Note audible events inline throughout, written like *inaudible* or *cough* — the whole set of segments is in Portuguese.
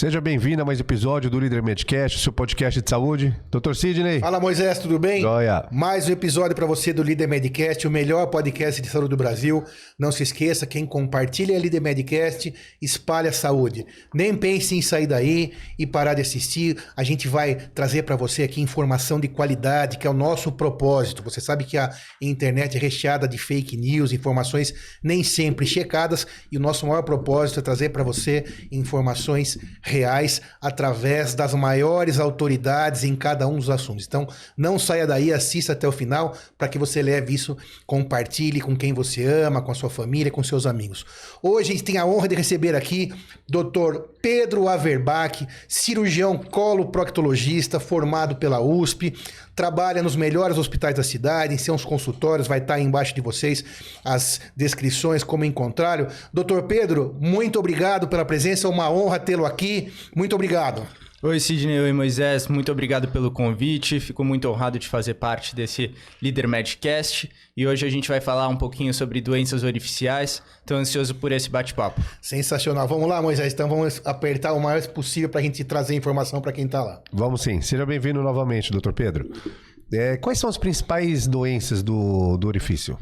Seja bem-vindo a mais um episódio do Líder Medcast, seu podcast de saúde. Doutor Sidney. Fala Moisés, tudo bem? Joia. Mais um episódio para você do Líder Medcast, o melhor podcast de saúde do Brasil. Não se esqueça, quem compartilha a Líder Medcast, espalha a saúde. Nem pense em sair daí e parar de assistir. A gente vai trazer para você aqui informação de qualidade, que é o nosso propósito. Você sabe que a internet é recheada de fake news, informações nem sempre checadas, e o nosso maior propósito é trazer para você informações reais através das maiores autoridades em cada um dos assuntos. Então, não saia daí, assista até o final para que você leve isso, compartilhe com quem você ama, com a sua família, com seus amigos. Hoje a gente tem a honra de receber aqui Dr. Pedro Averbach, cirurgião coloproctologista, formado pela USP, trabalha nos melhores hospitais da cidade, em seus consultórios, vai estar aí embaixo de vocês as descrições, como encontrá-lo. Doutor Pedro, muito obrigado pela presença, é uma honra tê-lo aqui. Muito obrigado. Oi, Sidney, oi, Moisés, muito obrigado pelo convite. Fico muito honrado de fazer parte desse Líder Medcast e hoje a gente vai falar um pouquinho sobre doenças orificiais. Estou ansioso por esse bate-papo. Sensacional. Vamos lá, Moisés, então vamos apertar o mais possível para a gente trazer informação para quem está lá. Vamos sim. Seja bem-vindo novamente, doutor Pedro. É, quais são as principais doenças do, do orifício?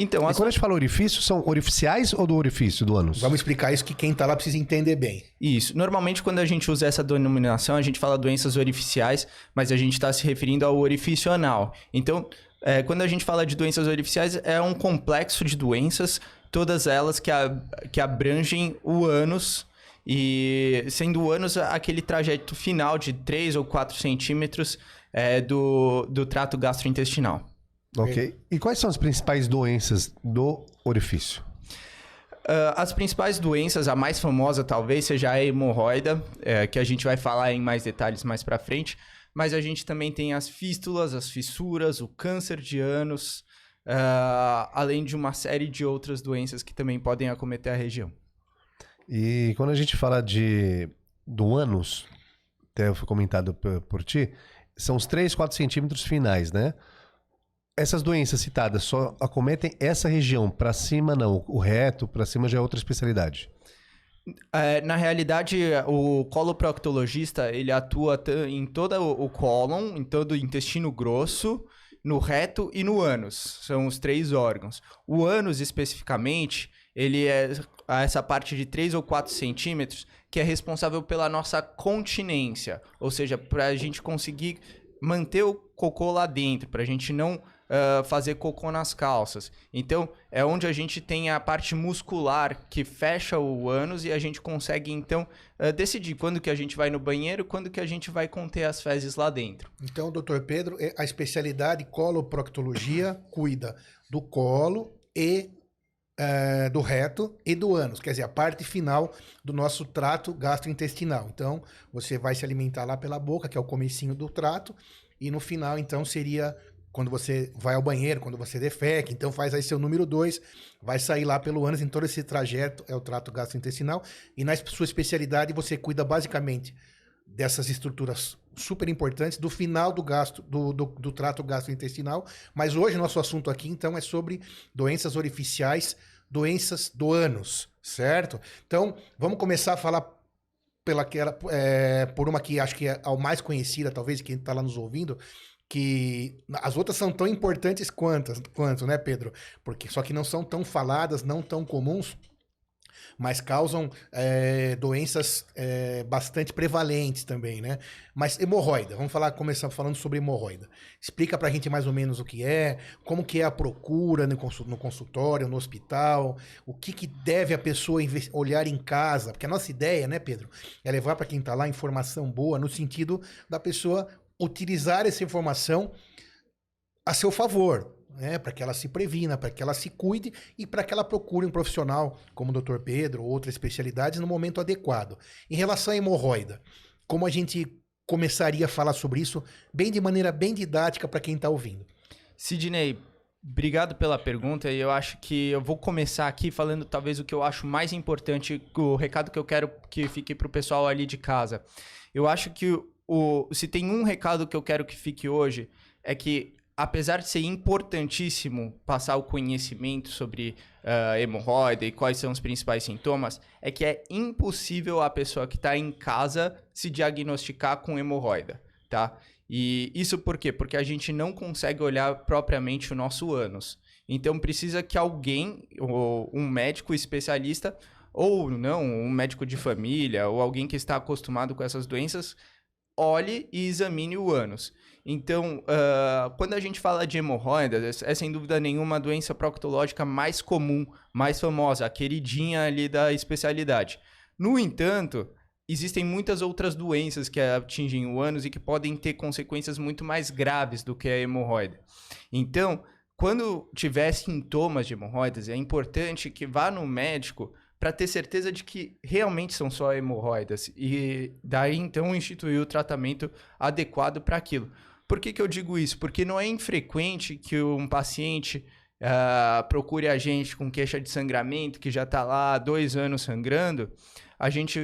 Então, E as... quando a gente fala orifício, são orificiais ou do orifício do ânus? Vamos explicar isso que quem está lá precisa entender bem. Isso. Normalmente, quando a gente usa essa denominação, a gente fala doenças orificiais, mas a gente está se referindo ao orifício anal. Então, é, quando a gente fala de doenças orificiais, é um complexo de doenças, todas elas que, a- que abrangem o ânus, e sendo o ânus aquele trajeto final de 3 ou 4 centímetros é, do, do trato gastrointestinal. Ok. E quais são as principais doenças do orifício? Ah, as principais doenças, a mais famosa talvez seja a hemorroida, é, que a gente vai falar em mais detalhes mais pra frente, mas a gente também tem as fístulas, as fissuras, o câncer de ânus, ah, além de uma série de outras doenças que também podem acometer a região. E quando a gente fala de do ânus, até foi comentado por, por ti, são os 3, 4 centímetros finais, né? Essas doenças citadas só acometem essa região, pra cima não, o reto, pra cima já é outra especialidade. É, na realidade, o coloproctologista, ele atua em todo o cólon, em todo o intestino grosso, no reto e no ânus. São os três órgãos. O ânus, especificamente, ele é essa parte de 3 ou 4 centímetros que é responsável pela nossa continência. Ou seja, para a gente conseguir manter o cocô lá dentro, para a gente não ah, fazer cocô nas calças. Então, é onde a gente tem a parte muscular que fecha o ânus e a gente consegue, então, ah, decidir quando que a gente vai no banheiro, quando que a gente vai conter as fezes lá dentro. Então, doutor Pedro, é- a especialidade coloproctologia cuida do colo e eh, do reto e do ânus, quer dizer, a parte final do nosso trato gastrointestinal. Então, você vai se alimentar lá pela boca, que é o comecinho do trato, e no final, então, seria quando você vai ao banheiro, quando você defeca, então faz aí seu número 2, vai sair lá pelo ânus, em todo esse trajeto é o trato gastrointestinal, e na sua especialidade você cuida basicamente dessas estruturas super importantes do final do gasto do, do, do trato gastrointestinal. Mas hoje nosso assunto aqui então é sobre doenças orificiais, doenças do ânus, certo? Então vamos começar a falar pela aquela, é, por uma que acho que é a mais conhecida, talvez quem está lá nos ouvindo, que as outras são tão importantes quantas, quanto, né, Pedro? Porque só que não são tão faladas, não tão comuns mas causam é, doenças é, bastante prevalentes também, né? Mas hemorroida, vamos falar, começar falando sobre hemorroida. Explica pra gente mais ou menos o que é, como que é a procura no consul- no consultório, no hospital, o que, que deve a pessoa olhar em casa, porque a nossa ideia, né, Pedro, é levar para quem tá lá informação boa, no sentido da pessoa utilizar essa informação a seu favor, né, para que ela se previna, para que ela se cuide e para que ela procure um profissional como o Dr. Pedro ou outras especialidades no momento adequado. Em relação à hemorroida, como a gente começaria a falar sobre isso bem de maneira bem didática para quem está ouvindo? Sidney, obrigado pela pergunta e eu acho que eu vou começar aqui falando talvez o que eu acho mais importante, o recado que eu quero que fique pro pessoal ali de casa. Eu acho que o, se tem um recado que eu quero que fique hoje é que apesar de ser importantíssimo passar o conhecimento sobre uh, hemorroida e quais são os principais sintomas, é que é impossível a pessoa que está em casa se diagnosticar com hemorroida, tá? E isso por quê? Porque a gente não consegue olhar propriamente o nosso ânus. Então precisa que alguém, ou um médico especialista, ou não, um médico de família, ou alguém que está acostumado com essas doenças, olhe e examine o ânus. Então, uh, quando a gente fala de hemorroidas, é sem dúvida nenhuma a doença proctológica mais comum, mais famosa, a queridinha ali da especialidade. No entanto, existem muitas outras doenças que atingem o ânus e que podem ter consequências muito mais graves do que a hemorroida. Então, quando tiver sintomas de hemorroidas, é importante que vá no médico para ter certeza de que realmente são só hemorroidas e daí então instituir o tratamento adequado para aquilo. Por que, que eu digo isso? Porque não é infrequente que um paciente uh, procure a gente com queixa de sangramento, que já está lá há dois anos sangrando, a gente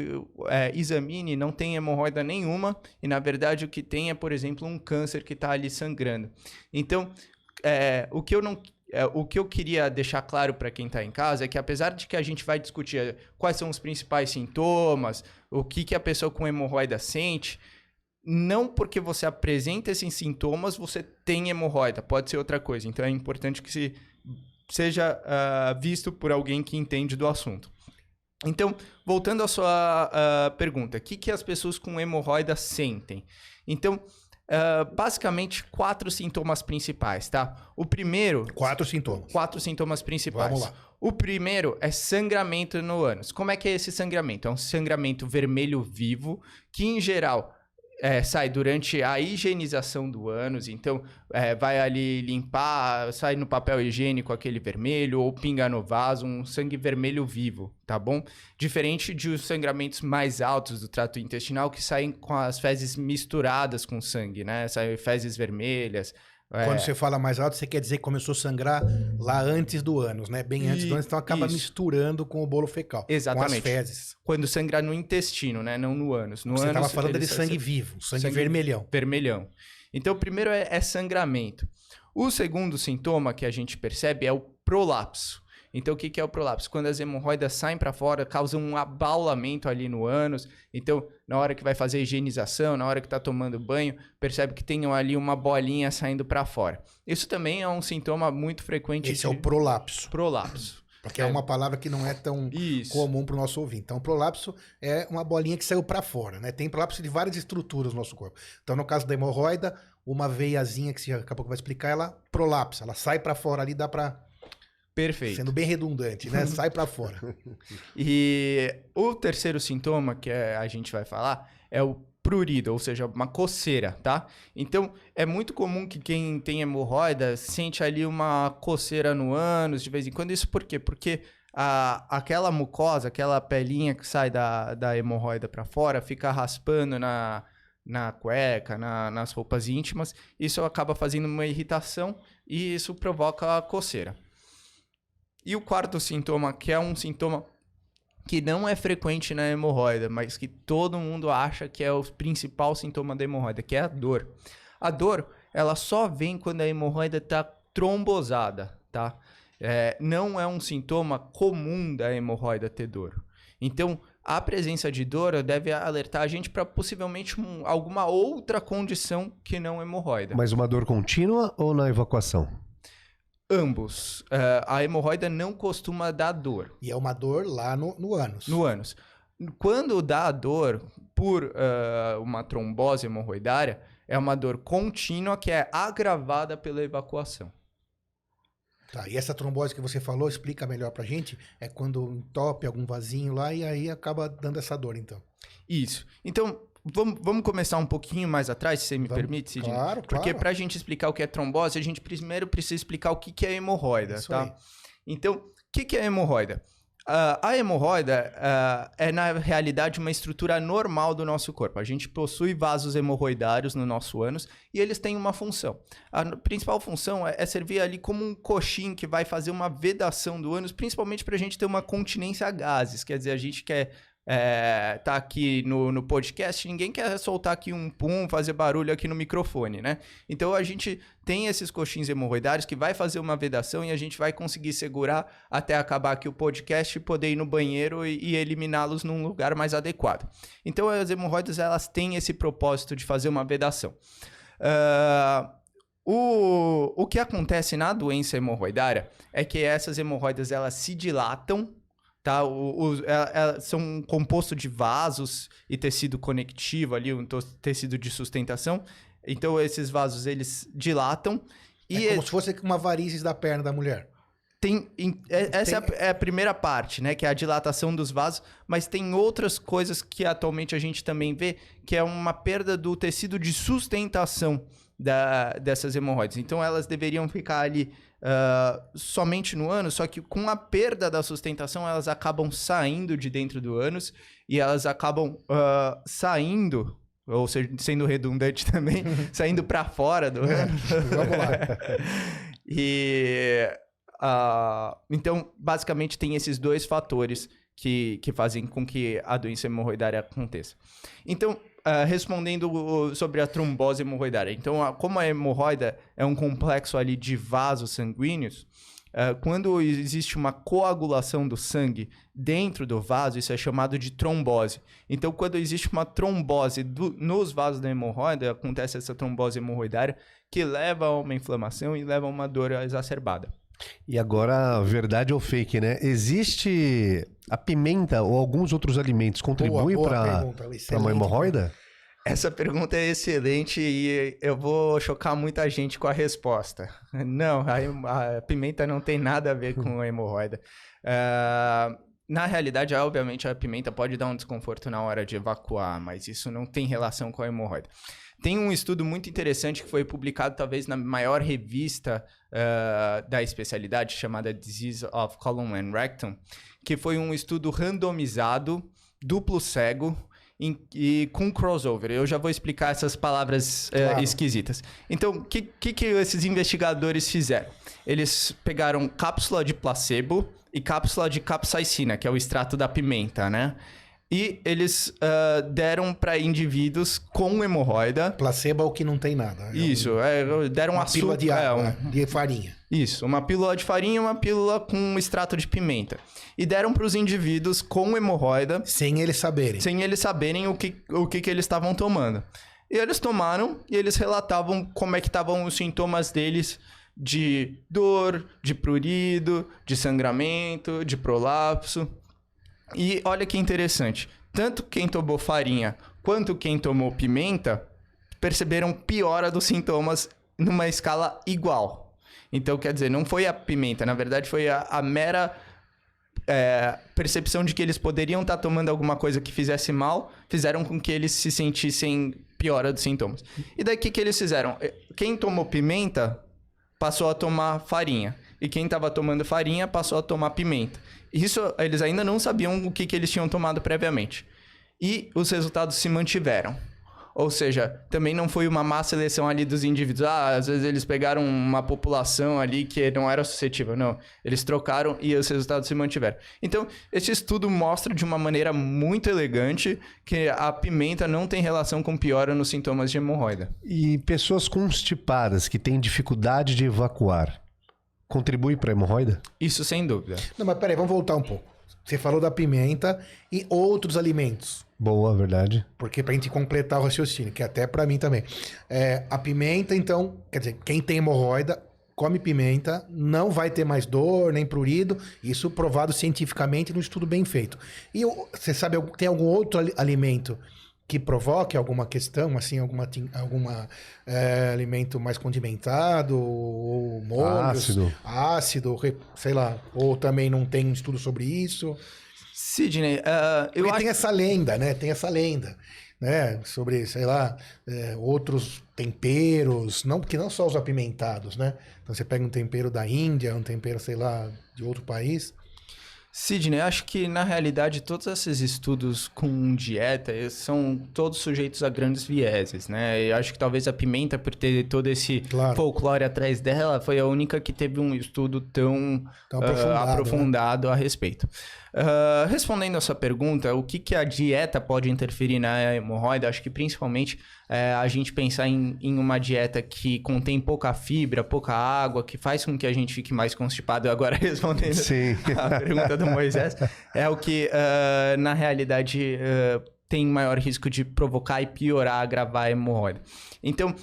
é, examine não tem hemorroida nenhuma e, na verdade, o que tem é, por exemplo, um câncer que está ali sangrando. Então, é, o que eu não é, o que eu queria deixar claro para quem está em casa é que apesar de que a gente vai discutir quais são os principais sintomas, o que, que a pessoa com hemorroida sente, não porque você apresenta esses sintomas, você tem hemorroida, pode ser outra coisa. Então é importante que se seja uh, visto por alguém que entende do assunto. Então, voltando à sua uh, pergunta, o que, que as pessoas com hemorroida sentem? Então, uh, basicamente, quatro sintomas principais, tá? O primeiro... Quatro sintomas. Quatro sintomas principais. Vamos lá. O primeiro é sangramento no ânus. Como é que é esse sangramento? É um sangramento vermelho vivo, que em geral é, sai durante a higienização do ânus, então é, vai ali limpar, sai no papel higiênico aquele vermelho ou pinga no vaso, um sangue vermelho vivo, tá bom? Diferente de os sangramentos mais altos do trato intestinal que saem com as fezes misturadas com sangue, né? Saem fezes vermelhas, é. Quando você fala mais alto, você quer dizer que começou a sangrar lá antes do ânus, né? Bem antes do ânus, então acaba isso. misturando com o bolo fecal. Exatamente. Com as fezes. Quando sangra no intestino, né? Não no ânus. No você estava falando de sangue vivo, sangue, sangue, vermelhão. Vermelhão. Então, o primeiro é, é sangramento. O segundo sintoma que a gente percebe é o prolapso. Então, o que, que é o prolapso? Quando as hemorroidas saem para fora, causam um abaulamento ali no ânus. Então, na hora que vai fazer a higienização, na hora que está tomando banho, percebe que tem ali uma bolinha saindo para fora. Isso também é um sintoma muito frequente. Esse de... é o prolapso. Prolapso. Porque é. é, uma palavra que não é tão Isso. comum para o nosso ouvinte. Então, prolapso é uma bolinha que saiu para fora, né? Tem prolapso de várias estruturas no nosso corpo. Então, no caso da hemorroida, uma veiazinha que você daqui a pouco vai explicar, ela prolapsa, ela sai para fora ali, dá para Perfeito. Sendo bem redundante, né? Sai para fora. *laughs* e o terceiro sintoma que é, a gente vai falar é o prurido, ou seja, uma coceira, tá? Então, é muito comum que quem tem hemorroida sente ali uma coceira no ânus de vez em quando. Isso por quê? Porque a, aquela mucosa, aquela pelinha que sai da, da hemorroida para fora, fica raspando na, na cueca, na, nas roupas íntimas. Isso acaba fazendo uma irritação e isso provoca a coceira. E o quarto sintoma, que é um sintoma que não é frequente na hemorroida, mas que todo mundo acha que é o principal sintoma da hemorroida, que é a dor. A dor, ela só vem quando a hemorroida está trombosada, tá? É, não é um sintoma comum da hemorroida ter dor. Então, a presença de dor deve alertar a gente para possivelmente um, alguma outra condição que não hemorroida. Mas uma dor contínua ou na evacuação? Ambos. Uh, a hemorroida não costuma dar dor. E é uma dor lá no, no ânus. No ânus. Quando dá dor por uh, uma trombose hemorroidária, é uma dor contínua que é agravada pela evacuação. Tá, e essa trombose que você falou, explica melhor pra gente, é quando entope algum vasinho lá e aí acaba dando essa dor, então. Isso. Então, Vamos, vamos começar um pouquinho mais atrás, se você me vamos, permite, Sidney? Claro, Porque claro. para a gente explicar o que é trombose, a gente primeiro precisa explicar o que, que é hemorroida, Isso tá? Aí. Então, o que, que é hemorroida? Uh, a hemorroida uh, é, na realidade, uma estrutura normal do nosso corpo. A gente possui vasos hemorroidários no nosso ânus e eles têm uma função. A principal função é, é servir ali como um coxim que vai fazer uma vedação do ânus, principalmente para a gente ter uma continência a gases. Quer dizer, a gente quer é, tá aqui no, no podcast, ninguém quer soltar aqui um pum, fazer barulho aqui no microfone, né? Então a gente tem esses coxins hemorroidários que vai fazer uma vedação e a gente vai conseguir segurar até acabar aqui o podcast e poder ir no banheiro e, e eliminá-los num lugar mais adequado. Então as hemorroidas elas têm esse propósito de fazer uma vedação. Uh, o, o que acontece na doença hemorroidária é que essas hemorroidas elas se dilatam tá? O, o, é, é, são um composto de vasos e tecido conectivo ali, um tecido de sustentação. Então, esses vasos, eles dilatam. E é como se fosse uma varizes da perna da mulher. Tem, é, essa tem... É, a, é a primeira parte, né? Que é a dilatação dos vasos. Mas tem outras coisas que atualmente a gente também vê, que é uma perda do tecido de sustentação da, dessas hemorroides. Então, elas deveriam ficar ali uh, somente no ânus, só que com a perda da sustentação, elas acabam saindo de dentro do ânus e elas acabam uh, saindo ou seja, sendo redundante *laughs* também, *laughs* saindo para fora do ânus. *laughs* Vamos lá. e uh, então, basicamente, tem esses dois fatores que, que fazem com que a doença hemorroidária aconteça. Então, uh, respondendo sobre a trombose hemorroidária. Então, a, como a hemorroida é um complexo ali de vasos sanguíneos, uh, quando existe uma coagulação do sangue dentro do vaso, isso é chamado de trombose. Então, quando existe uma trombose do, nos vasos da hemorroida, acontece essa trombose hemorroidária que leva a uma inflamação e leva a uma dor exacerbada. E agora, verdade ou fake, né? Existe a pimenta ou alguns outros alimentos contribuem para uma hemorroida? Essa pergunta é excelente e eu vou chocar muita gente com a resposta. *laughs* Não, a, a pimenta não tem nada a ver com *laughs* a hemorroida. Uh, na realidade, obviamente, a pimenta pode dar um desconforto na hora de evacuar, mas isso não tem relação com a hemorroida. Tem um estudo muito interessante que foi publicado talvez na maior revista uh, da especialidade, chamada Disease of Colon and Rectum, que foi um estudo randomizado, duplo cego, em, e com crossover. Eu já vou explicar essas palavras uh, esquisitas. Então, o que, que, que esses investigadores fizeram? Eles pegaram cápsula de placebo e cápsula de capsaicina, que é o extrato da pimenta, né? E eles uh, deram para indivíduos com hemorroida. Placebo é o que não tem nada. É isso, um, é, deram uma pílula de água, é, um, de farinha. Isso, uma pílula de farinha e uma pílula com extrato de pimenta. E deram para os indivíduos com hemorroida. Sem eles saberem. Sem eles saberem o que, o que, que eles estavam tomando. E eles tomaram e eles relatavam como é que estavam os sintomas deles de dor, de prurido, de sangramento, de prolapso. E olha que interessante, tanto quem tomou farinha quanto quem tomou pimenta perceberam piora dos sintomas numa escala igual. Então, quer dizer, não foi a pimenta, na verdade foi a, a mera é, percepção de que eles poderiam estar tá tomando alguma coisa que fizesse mal, fizeram com que eles se sentissem piora dos sintomas. E daí o que, que eles fizeram? Quem tomou pimenta passou a tomar farinha. E quem estava tomando farinha passou a tomar pimenta. Isso eles ainda não sabiam o que, que eles tinham tomado previamente. E os resultados se mantiveram. Ou seja, também não foi uma má seleção ali dos indivíduos. Ah, às vezes eles pegaram uma população ali que não era suscetível. Não. Eles trocaram e os resultados se mantiveram. Então, esse estudo mostra de uma maneira muito elegante que a pimenta não tem relação com piora nos sintomas de hemorroida. E pessoas constipadas que têm dificuldade de evacuar, contribui para a hemorroida? Isso sem dúvida. Não, mas peraí, vamos voltar um pouco. Você falou da pimenta e outros alimentos. Boa, verdade. Porque pra gente completar o raciocínio, que até para mim também. É, a pimenta, então, quer dizer, quem tem hemorroida come pimenta, não vai ter mais dor, nem prurido. Isso provado cientificamente no estudo bem feito. E você sabe, tem algum outro alimento que provoque alguma questão, assim, alguma, alguma é, alimento mais condimentado, ou molhos, ácido. ácido, sei lá, ou também não tem um estudo sobre isso? Sidney, uh, eu acho... tem essa lenda, né? Tem essa lenda, né? Sobre, sei lá, é, outros temperos, não porque não só os apimentados, né? Então você pega um tempero da Índia, um tempero, sei lá, de outro país. Sidney, acho que na realidade todos esses estudos com dieta são todos sujeitos a grandes vieses, né? Eu acho que talvez a pimenta, por ter todo esse Claro. folclore atrás dela, foi a única que teve um estudo tão, Tão aprofundado, né? aprofundado a respeito. Ah, respondendo a sua pergunta, o que, que a dieta pode interferir na hemorroida? Acho que principalmente eh, a gente pensar em, em uma dieta que contém pouca fibra, pouca água, que faz com que a gente fique mais constipado. Agora *laughs* respondendo Sim. a pergunta do Moisés, é o que, ah, na realidade, ah, tem maior risco de provocar e piorar, agravar a hemorroida. Então,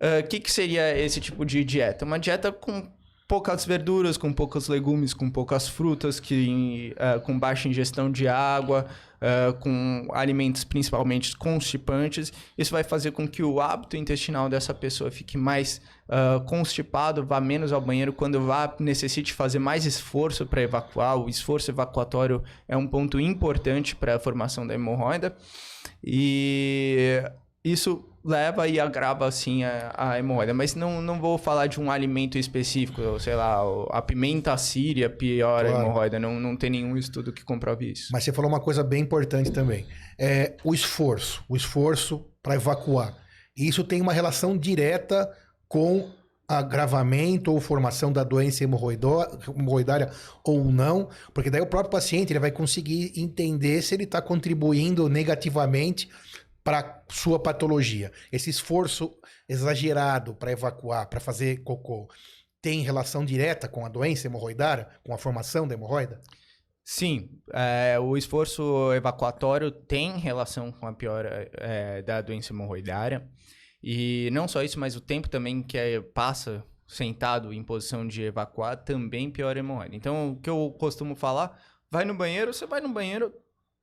o que, que seria esse tipo de dieta? Uma dieta com poucas verduras, com poucos legumes, com poucas frutas, que, ah, com baixa ingestão de água, ah, com alimentos principalmente constipantes. Isso vai fazer com que o hábito intestinal dessa pessoa fique mais ah, constipado, vá menos ao banheiro, quando vá necessite fazer mais esforço para evacuar. O esforço evacuatório é um ponto importante para a formação da hemorroida. E isso leva e agrava, assim, a, a hemorroida. Mas não, não vou falar de um alimento específico, sei lá, a pimenta síria piora Claro. a hemorroida. Não, não tem nenhum estudo que comprove isso. Mas você falou uma coisa bem importante também. É o esforço. O esforço para evacuar. E isso tem uma relação direta com agravamento ou formação da doença hemorroidária ou não, porque daí o próprio paciente ele vai conseguir entender se ele está contribuindo negativamente para sua patologia. Esse esforço exagerado para evacuar, para fazer cocô, tem relação direta com a doença hemorroidária, com a formação da hemorroida? Sim, é, o esforço evacuatório tem relação com a piora é, da doença hemorroidária. E não só isso, mas o tempo também que é- passa sentado em posição de evacuar também piora a hemorroida. Então, o que eu costumo falar, vai no banheiro, você vai no banheiro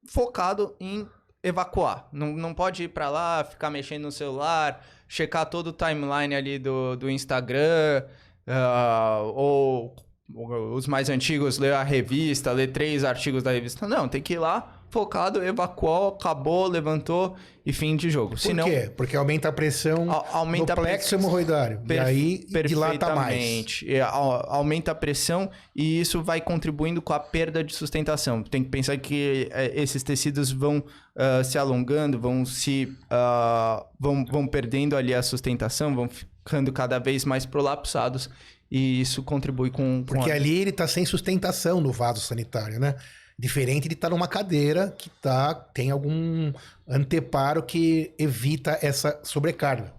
focado em evacuar. Não, não pode ir pra lá, ficar mexendo no celular, checar todo o timeline ali do, do Instagram, ah, ou os mais antigos, ler a revista, ler três artigos da revista. Não, tem que ir lá, focado, evacuou, acabou, levantou e fim de jogo. Por Senão, quê? Porque aumenta a pressão a- aumenta do a plexo hemorroidário. E Per- aí dilata mais. Perfeitamente. E, a- aumenta a pressão e isso vai contribuindo com a perda de sustentação. Tem que pensar que eh, esses tecidos vão ah, se alongando, vão se ah, vão, vão perdendo ali a sustentação, vão ficando cada vez mais prolapsados e isso contribui com, com Porque a... ali ele tá sem sustentação no vaso sanitário, né? Diferente de estar numa cadeira que tá, tem algum anteparo que evita essa sobrecarga.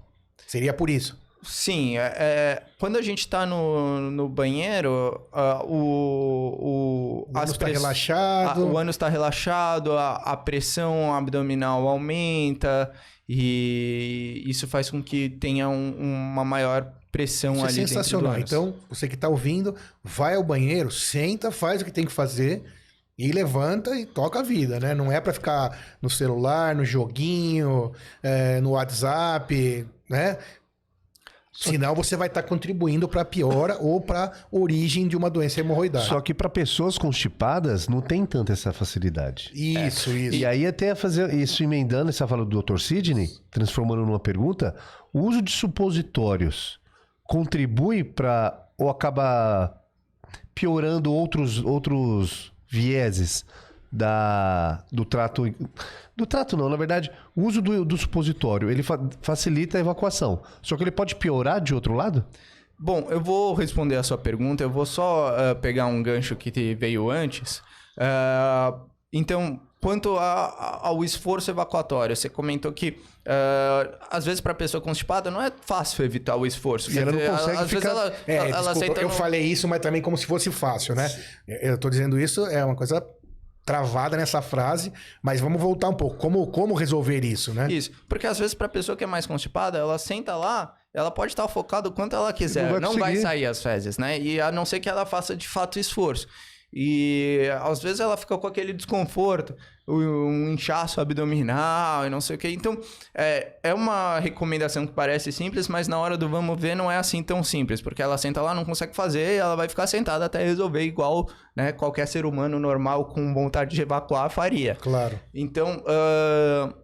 Seria por isso. Sim, é, é, quando a gente tá no, no banheiro, ah, o, o, O ânus tá press- relaxado. a- o ânus está relaxado, a, a pressão abdominal aumenta e isso faz com que tenha um- uma maior pressão Isso é ali do sensacional. Então, você que tá ouvindo, vai ao banheiro, senta, faz o que tem que fazer e levanta e toca a vida, né? Não é pra ficar no celular, no joguinho, é, no WhatsApp, né? Senão você vai estar contribuindo para a piora ou para origem de uma doença hemorroidária. Só que para pessoas constipadas não tem tanta essa facilidade. Isso, isso. E aí até fazer isso emendando essa fala do Dr. Sidney, transformando numa pergunta, o uso de supositórios contribui para ou acaba piorando outros outros vieses da do trato do trato não, na verdade, o uso do, do supositório, ele fa- facilita a evacuação. Só que ele pode piorar de outro lado? Bom, eu vou responder a sua pergunta. Eu vou só ah, pegar um gancho que veio antes. Ah, então, quanto a- a- ao esforço evacuatório, você comentou que ah, às vezes para a pessoa constipada não é fácil evitar o esforço. E ela não consegue às ficar- ela, É, ela desculpa, senta eu no- falei isso, mas também como se fosse fácil, né? Eu tô dizendo isso, é uma coisa travada nessa frase, mas vamos voltar um pouco. Como, como resolver isso, né? Isso, porque às vezes pra pessoa que é mais constipada, ela senta lá, ela pode estar focada o quanto ela quiser, Não vai não vai, sair as fezes, né? E a não ser que ela faça de fato esforço. E às vezes ela fica com aquele desconforto, um inchaço abdominal e não sei o que. Então, é, é uma recomendação que parece simples, mas na hora do vamos ver não é assim tão simples, porque ela senta lá, não consegue fazer, e ela vai ficar sentada até resolver igual né, qualquer ser humano normal com vontade de evacuar faria. Claro. Então, ah,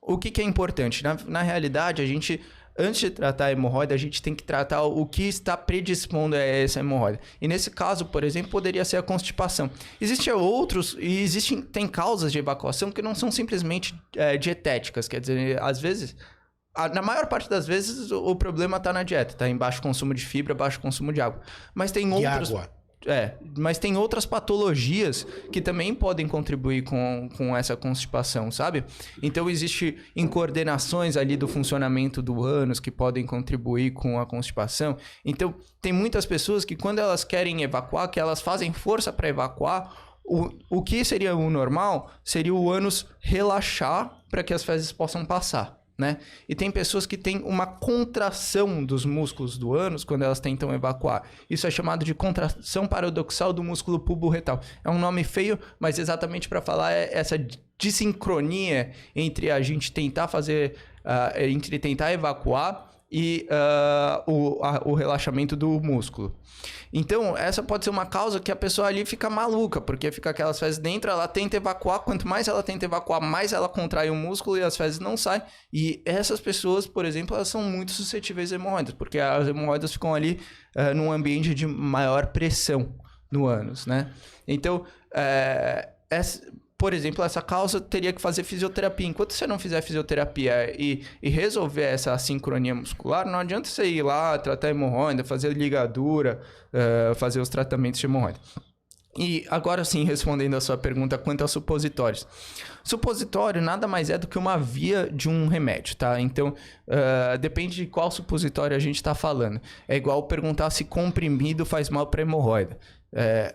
o que, que é importante? Na, na realidade, a gente antes de tratar a hemorroida, a gente tem que tratar o que está predispondo a essa hemorroida. E nesse caso, por exemplo, poderia ser a constipação. Existem outros, e existem, tem causas de evacuação que não são simplesmente é, dietéticas, quer dizer, às vezes na maior parte das vezes o, problema está na dieta, está em baixo consumo de fibra, baixo consumo de água. Mas tem de outros. Água. É, mas tem outras patologias que também podem contribuir com, com essa constipação, sabe? Então, existe incoordenações ali do funcionamento do ânus que podem contribuir com a constipação. Então, tem muitas pessoas que quando elas querem evacuar, que elas fazem força para evacuar, o, o que seria o normal seria o ânus relaxar para que as fezes possam passar né? E tem pessoas que têm uma contração dos músculos do ânus quando elas tentam evacuar. Isso é chamado de contração paradoxal do músculo pubo-retal. É um nome feio, mas exatamente para falar é essa desincronia entre a gente tentar fazer, uh, entre tentar evacuar e uh, o, a, o relaxamento do músculo. Então, essa pode ser uma causa que a pessoa ali fica maluca, porque fica aquelas fezes dentro, ela tenta evacuar, quanto mais ela tenta evacuar, mais ela contrai o músculo e as fezes não saem. E essas pessoas, por exemplo, elas são muito suscetíveis a hemorroidas, porque as hemorroidas ficam ali uh, num ambiente de maior pressão no ânus, né? Então, uh, essa, por exemplo, essa causa teria que fazer fisioterapia. Enquanto você não fizer fisioterapia e, e resolver essa sincronia muscular, não adianta você ir lá tratar hemorroida, fazer ligadura, uh, fazer os tratamentos de hemorroida. E agora sim, respondendo a sua pergunta quanto aos supositórios. Supositório nada mais é do que uma via de um remédio, tá? Então, uh, depende de qual supositório a gente está falando. É igual perguntar se comprimido faz mal para hemorroida. É,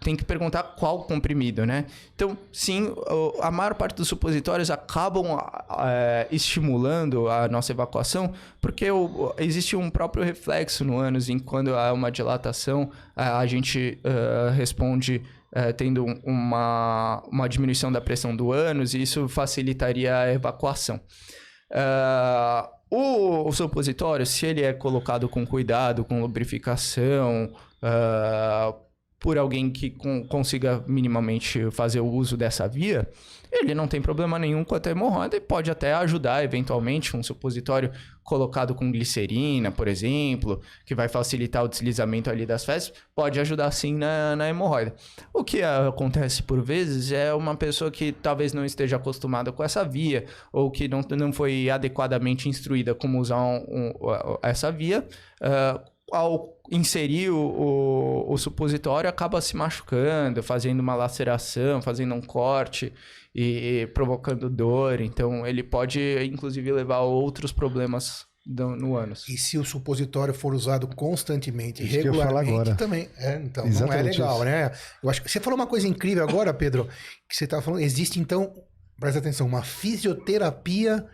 tem que perguntar qual comprimido, né? Então, sim, a maior parte dos supositórios acabam é, estimulando a nossa evacuação, porque existe um próprio reflexo no ânus, em quando há uma dilatação, a, gente uh, responde uh, tendo uma, uma diminuição da pressão do ânus, e isso facilitaria a evacuação. Uh, o, o, supositório, se ele é colocado com cuidado, com lubrificação, uh, por alguém que com, consiga minimamente fazer o uso dessa via, ele não tem problema nenhum com a hemorroida e pode até ajudar eventualmente um supositório colocado com glicerina, por exemplo, que vai facilitar o deslizamento ali das fezes, pode ajudar sim na, na hemorroida. O que acontece por vezes é uma pessoa que talvez não esteja acostumada com essa via ou que não, não foi adequadamente instruída como usar um, um, essa via, uh, ao inserir o, o, o, supositório, acaba se machucando, fazendo uma laceração, fazendo um corte e, e provocando dor. Então, ele pode, inclusive, levar a outros problemas do, no ânus. E se o supositório for usado constantemente, isso regularmente, também. É, então, Exatamente não é legal, isso. né? Eu acho que você falou uma coisa incrível agora, Pedro, que você estava falando. Existe, então, presta atenção, uma fisioterapia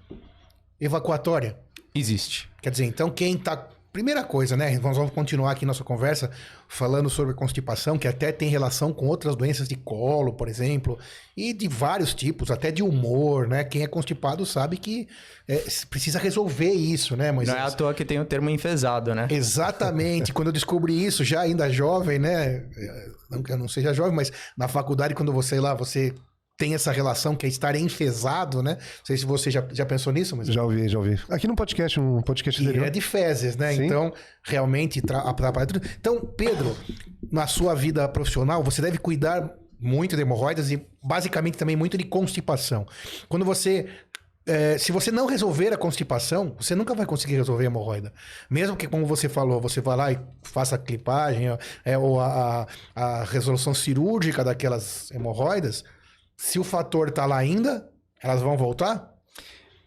evacuatória. Existe. Quer dizer, então, quem está Primeira coisa, né? Nós vamos continuar aqui nossa conversa falando sobre constipação, que até tem relação com outras doenças de colo, por exemplo, e de vários tipos, até de humor, né? Quem é constipado sabe que é, precisa resolver isso, né, Moisés? Não é à toa que tem o termo enfesado, né? Exatamente. quando eu descobri isso, já ainda jovem, né? É, não que eu não seja jovem, mas na faculdade, quando você lá, você tem essa relação que é estar enfesado, né? Não sei se você já, já pensou nisso, mas... Já ouvi, já ouvi. Aqui no podcast, um podcast que é de fezes, né? Sim. Então, realmente atrapalha tudo. Então, Pedro, na sua vida profissional, você deve cuidar muito de hemorroidas e basicamente também muito de constipação. Quando você é, se você não resolver a constipação, você nunca vai conseguir resolver a hemorroida. Mesmo que, como você falou, você vá lá e faça a clipagem é, ou a, a, a resolução cirúrgica daquelas hemorroidas, se o fator tá lá ainda, elas vão voltar?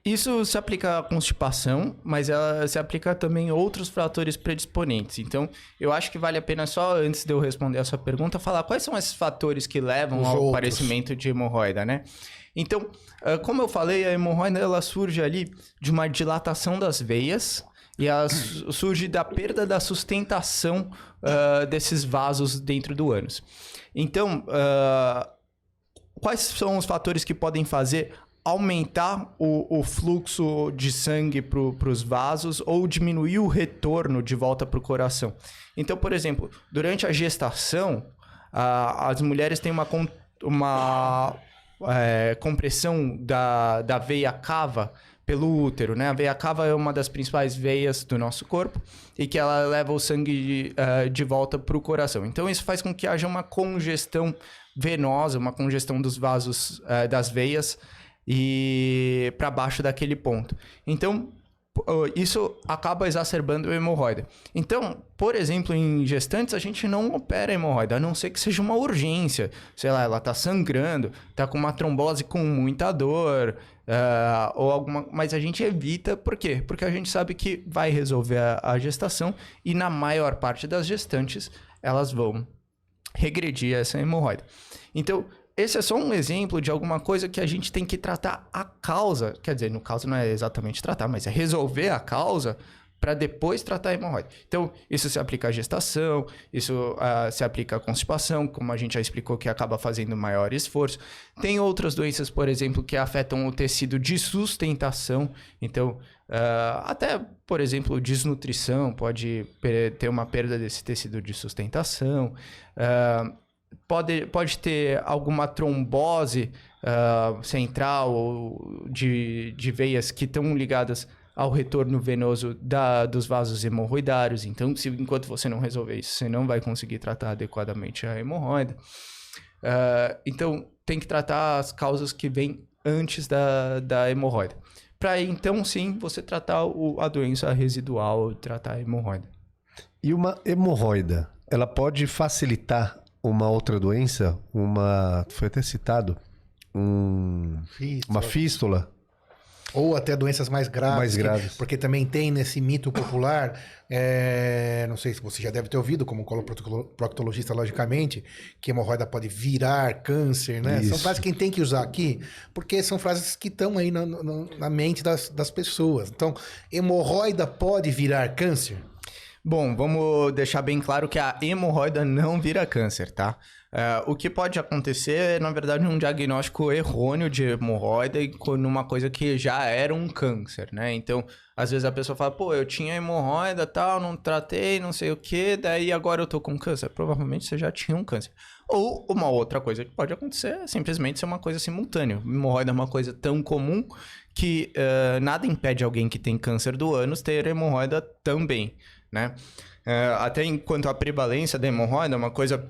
Isso se aplica à constipação, mas ela se aplica também a outros fatores predisponentes. Então, eu acho que vale a pena só, antes de eu responder a sua pergunta, falar quais são esses fatores que levam Os ao outros. aparecimento de hemorroida, né? Então, ah, como eu falei, a hemorroida ela surge ali de uma dilatação das veias e ela surge da perda da sustentação uh, desses vasos dentro do ânus. Então, uh, quais são os fatores que podem fazer aumentar o, o fluxo de sangue para os vasos ou diminuir o retorno de volta para o coração. Então, por exemplo, durante a gestação, a, as mulheres têm uma, uma é, compressão da, da veia cava pelo útero, né? A veia cava é uma das principais veias do nosso corpo e que ela leva o sangue uh, de volta para o coração. Então isso faz com que haja uma congestão venosa, uma congestão dos vasos uh, das veias e para baixo daquele ponto. Então isso acaba exacerbando a hemorroida. Então, por exemplo, em gestantes, a gente não opera a hemorroida, a não ser que seja uma urgência. Sei lá, ela está sangrando, está com uma trombose com muita dor, uh, ou alguma. Mas a gente evita, por quê? Porque a gente sabe que vai resolver a, a gestação e na maior parte das gestantes elas vão regredir essa hemorroida. Então, esse é só um exemplo de alguma coisa que a gente tem que tratar a causa. Quer dizer, no caso não é exatamente tratar, mas é resolver a causa para depois tratar a hemorroida. Então, isso se aplica à gestação, isso uh, se aplica à constipação, como a gente já explicou, que acaba fazendo maior esforço. Tem outras doenças, por exemplo, que afetam o tecido de sustentação. Então, uh, até, por exemplo, desnutrição pode ter uma perda desse tecido de sustentação. Uh, pode, pode ter alguma trombose central ou de, de veias que estão ligadas ao retorno venoso da, dos vasos hemorroidários. Então, se, enquanto você não resolver isso, você não vai conseguir tratar adequadamente a hemorroida. Uh, então, tem que tratar as causas que vêm antes da, da hemorroida. Para então, sim, você tratar o, a doença residual, tratar a hemorroida. E uma hemorroida, ela pode facilitar uma outra doença? Uma. Foi até citado. Um, fístula. Uma fístula? Ou até doenças mais graves. Mais graves. Que, porque também tem nesse mito popular, é, não sei se você já deve ter ouvido, como coloproctologista, logicamente, que hemorroida pode virar câncer, né? Isso. São frases que a gente tem que usar aqui, porque são frases que estão aí na, na, na mente das, das pessoas. Então, hemorroida pode virar câncer? Bom, vamos deixar bem claro que a hemorroida não vira câncer, tá? É, o que pode acontecer é, na verdade, um diagnóstico errôneo de hemorroida numa coisa que já era um câncer, né? Então, às vezes a pessoa fala, pô, eu tinha hemorroida tal, não tratei, não sei o que, daí agora eu tô com câncer. Provavelmente você já tinha um câncer. Ou uma outra coisa que pode acontecer é simplesmente ser uma coisa simultânea. Hemorroida é uma coisa tão comum que uh, nada impede alguém que tem câncer do ânus ter hemorroida também, né? Uh, até enquanto a prevalência da hemorroida é uma coisa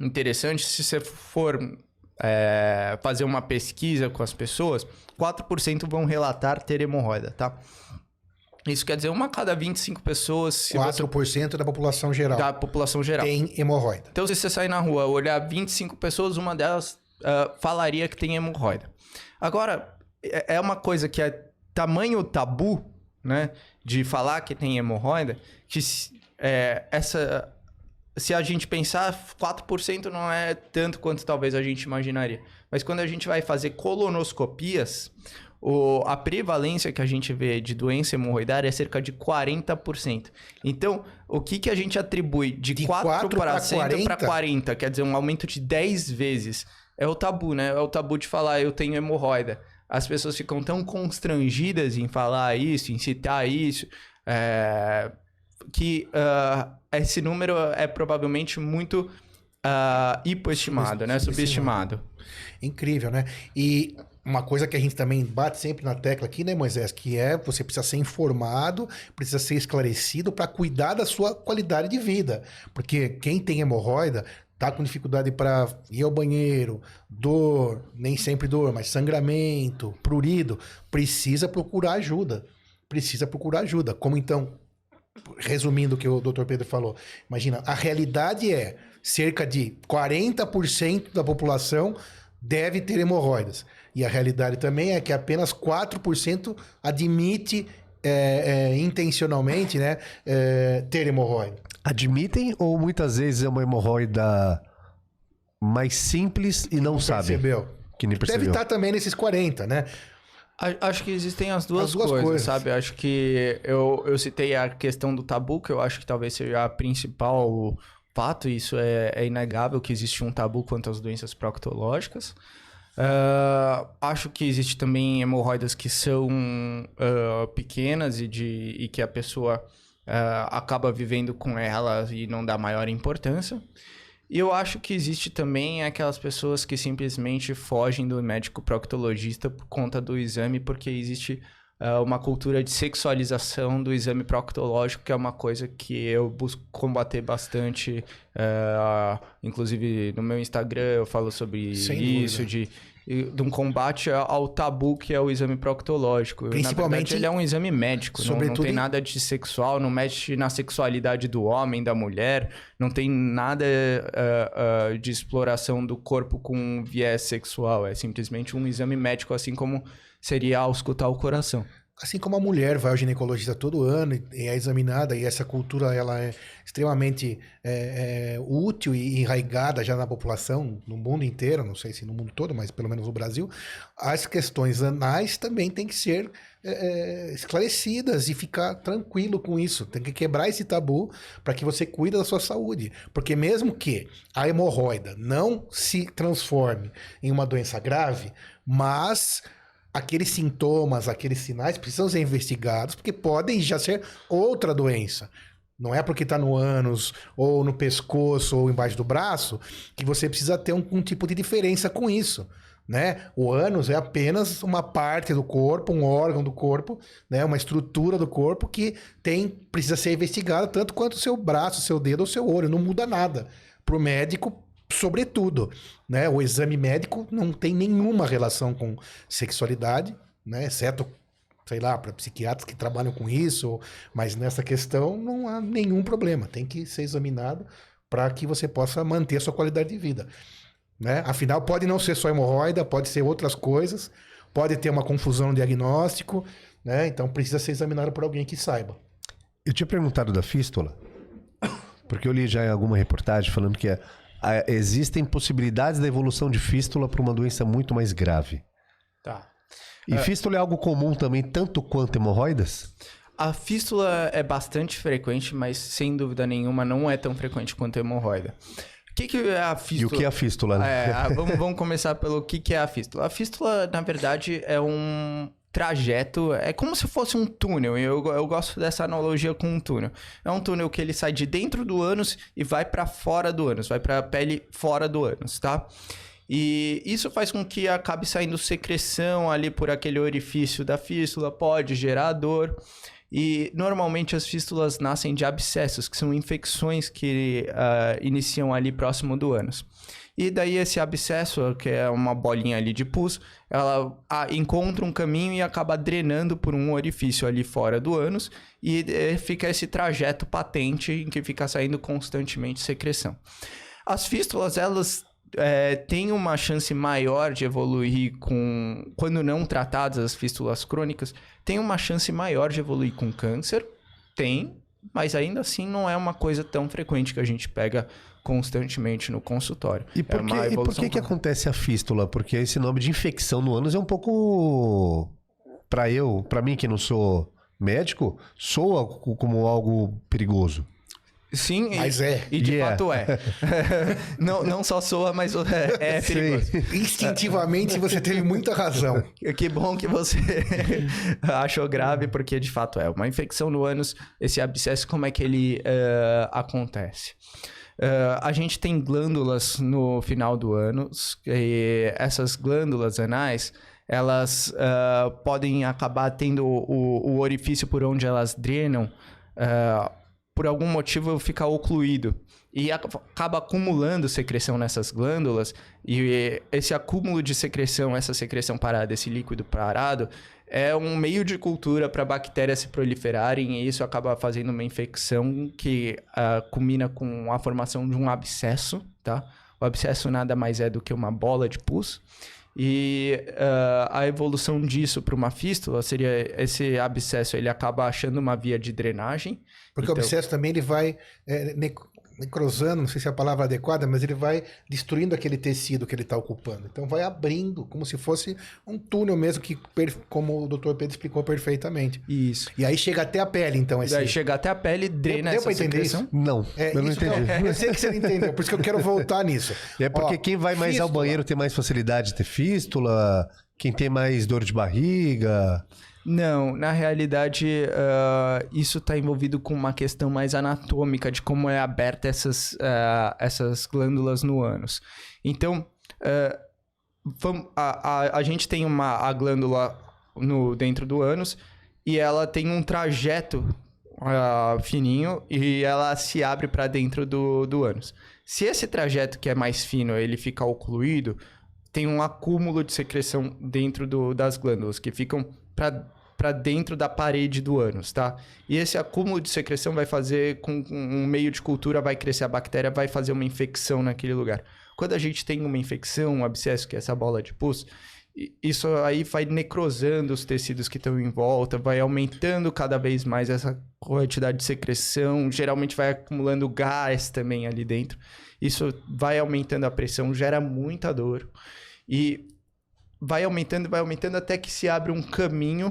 interessante, se você for é, fazer uma pesquisa com as pessoas, 4% vão relatar ter hemorroida, tá? Isso quer dizer uma a cada 25 pessoas. 4% você... da população geral. Da população geral. Tem hemorroida. Então, se você sair na rua olhar 25 pessoas, uma delas uh, falaria que tem hemorroida. Agora, é, é uma coisa que é tamanho tabu, né? De falar que tem hemorroida, que é, essa se a gente pensar, 4% não é tanto quanto talvez a gente imaginaria. Mas quando a gente vai fazer colonoscopias, o, a prevalência que a gente vê de doença hemorroidária é cerca de 40%. Então, o que, que a gente atribui de, de 4%, 4 para 40? 40? Quer dizer, um aumento de 10 vezes. É o tabu, né? É o tabu de falar eu tenho hemorroida. As pessoas ficam tão constrangidas em falar isso, em citar isso. É que uh, esse número é provavelmente muito uh, hipoestimado, né? Subestimado. Incrível, né? E uma coisa que a gente também bate sempre na tecla aqui, né, Moisés, que é você precisa ser informado, precisa ser esclarecido para cuidar da sua qualidade de vida. Porque quem tem hemorroida tá com dificuldade para ir ao banheiro, dor, nem sempre dor, mas sangramento, prurido, precisa procurar ajuda. Precisa procurar ajuda. Como então resumindo o que o Dr. Pedro falou, imagina, a realidade é cerca de 40% da população deve ter hemorroidas. E a realidade também é que apenas 4% admite é, é, intencionalmente né, é, ter hemorroida. Admitem ou muitas vezes é uma hemorroida mais simples e não, não sabe? Percebeu. Que nem percebeu. Deve estar também nesses 40, né? Acho que existem as duas, as duas coisas, coisas, sabe? Acho que eu, eu citei a questão do tabu, que eu acho que talvez seja a principal fato, isso é, é inegável que existe um tabu quanto às doenças proctológicas. Uh, acho que existe também hemorroidas que são uh, pequenas e, de, e que a pessoa uh, acaba vivendo com elas e não dá maior importância. E eu acho que existe também aquelas pessoas que simplesmente fogem do médico proctologista por conta do exame, porque existe uh, uma cultura de sexualização do exame proctológico, que é uma coisa que eu busco combater bastante. Uh, inclusive, no meu Instagram eu falo sobre Sem isso, dúvida. de, de um combate ao tabu que é o exame proctológico. Principalmente- Na verdade, ele é um exame médico, não- não, Sobretudo tem em- nada de sexual, não mexe na sexualidade do homem, da mulher, não tem nada uh, uh, de exploração do corpo com viés sexual. É simplesmente um exame médico, assim como seria auscultar o coração. Assim como a mulher vai ao ginecologista todo ano e e é examinada, e essa cultura ela é extremamente é, é, útil e enraigada já na população, no mundo inteiro, não sei se no mundo todo, mas pelo menos no Brasil, as questões anais também têm que ser é, é, esclarecidas e ficar tranquilo com isso. Tem que quebrar esse tabu para que você cuide da sua saúde. Porque mesmo que a hemorroida não se transforme em uma doença grave, mas aqueles sintomas, aqueles sinais precisam ser investigados, porque podem já ser outra doença. Não é porque está no ânus, ou no pescoço, ou embaixo do braço, que você precisa ter um, um tipo de diferença com isso. Né? O ânus é apenas uma parte do corpo, um órgão do corpo, né? uma estrutura do corpo que tem precisa ser investigada tanto quanto o seu braço, seu dedo ou seu olho. Não muda nada. Para o médico, sobretudo. Né? O exame médico não tem nenhuma relação com sexualidade, né? exceto, sei lá, para psiquiatras que trabalham com isso, mas nessa questão não há nenhum problema. Tem que ser examinado para que você possa manter a sua qualidade de vida. Né? Afinal, pode não ser só hemorroida, pode ser outras coisas, pode ter uma confusão no diagnóstico, né? então precisa ser examinado por alguém que saiba. Eu tinha perguntado da fístula, porque eu li já em alguma reportagem falando que é, existem possibilidades da evolução de fístula para uma doença muito mais grave. Tá. E fístula é algo comum também, tanto quanto hemorroidas? A fístula é bastante frequente, mas sem dúvida nenhuma não é tão frequente quanto a hemorroida. O que, que é a fístula? E o que é a fístula? né? É, ah, vamos, *laughs* vamos começar pelo que, que é a fístula. A fístula, na verdade, é um trajeto, é como se fosse um túnel. Eu, eu gosto dessa analogia com um túnel. É um túnel que ele sai de dentro do ânus e vai para fora do ânus, vai para a pele fora do ânus, tá? E isso faz com que acabe saindo secreção ali por aquele orifício da fístula, pode gerar dor. E normalmente as fístulas nascem de abscessos, que são infecções que ah, iniciam ali próximo do ânus. E daí esse abscesso, que é uma bolinha ali de pus, ela ah, encontra um caminho e acaba drenando por um orifício ali fora do ânus e eh, fica esse trajeto patente em que fica saindo constantemente secreção. As fístulas, elas é, têm uma chance maior de evoluir com. Quando não tratadas, as fístulas crônicas, tem uma chance maior de evoluir com câncer. Tem, mas ainda assim não é uma coisa tão frequente que a gente pega constantemente no consultório. E por, é que, uma e por que, que acontece a fístula? Porque esse nome de infecção no ânus é um pouco. Pra eu, pra mim que não sou médico, soa como algo perigoso. Sim, e- Mas é. E de Yeah. fato é. *laughs* não, não só soa, mas é, é perigoso. Instintivamente você teve muita razão. *laughs* Que bom que você *laughs* achou grave, porque de fato é. Uma infecção no ânus, esse abscesso, como é que ele eh, acontece? Eh, a gente tem glândulas no final do ânus, e essas glândulas anais, elas eh, podem acabar tendo o, o orifício por onde elas drenam, eh, por algum motivo ficar ocluído. E ac- acaba acumulando secreção nessas glândulas, e esse acúmulo de secreção, essa secreção parada, esse líquido parado, é um meio de cultura para bactérias se proliferarem, e isso acaba fazendo uma infecção que ah, culmina com a formação de um abscesso, tá? O abscesso nada mais é do que uma bola de pus. E ah, a evolução disso para uma fístula seria esse abscesso, ele acaba achando uma via de drenagem. Porque Então- o abscesso também ele vai é, necrosando, não sei se é a palavra adequada, mas ele vai destruindo aquele tecido que ele está ocupando. Então vai abrindo, como se fosse um túnel mesmo, que como o doutor Pedro explicou perfeitamente. Isso. E aí chega até a pele, então, esse... Daí chega até a pele, drena deu essa pra entender secreção. Não, É, eu não isso- entendi. eu sei que você não entendeu, por isso que eu quero voltar nisso. *laughs* É porque Ó, quem vai mais ao fístula. banheiro tem mais facilidade de ter fístula, quem tem mais dor de barriga. Não, na realidade, ah, isso está envolvido com uma questão mais anatômica de como é aberta essas, ah, essas glândulas no ânus. Então, ah, vam- a, a, a gente tem uma a glândula no, dentro do ânus e ela tem um trajeto uh, fininho e ela se abre para dentro do, do ânus. Se esse trajeto que é mais fino ele fica ocluído, tem um acúmulo de secreção dentro do, das glândulas que ficam para dentro da parede do ânus, tá? E esse acúmulo de secreção vai fazer com um meio de cultura vai crescer a bactéria, vai fazer uma infecção naquele lugar. Quando a gente tem uma infecção, um abscesso, que é essa bola de pus, isso aí vai necrosando os tecidos que estão em volta, vai aumentando cada vez mais essa quantidade de secreção, geralmente vai acumulando gás também ali dentro. Isso vai aumentando a pressão, gera muita dor e vai aumentando, vai aumentando até que se abre um caminho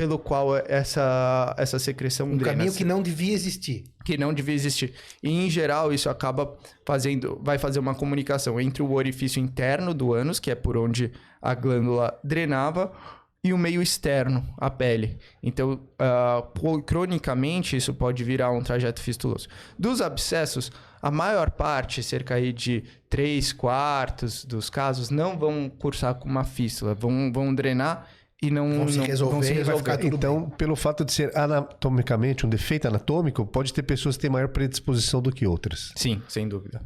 pelo qual essa, essa secreção um drena. caminho que não devia existir. Que não devia existir. E, em geral, isso acaba fazendo... Vai fazer uma comunicação entre o orifício interno do ânus, que é por onde a glândula drenava, e o meio externo, a pele. Então, uh, cronicamente, isso pode virar um trajeto fistuloso. Dos abscessos, a maior parte, cerca aí de 3 quartos dos casos, não vão cursar com uma fístula, vão, vão drenar e não vão se não, resolver, vão se resolver. então, bem. pelo fato de ser anatomicamente um defeito anatômico, pode ter pessoas que têm maior predisposição do que outras. Sim, sem dúvida.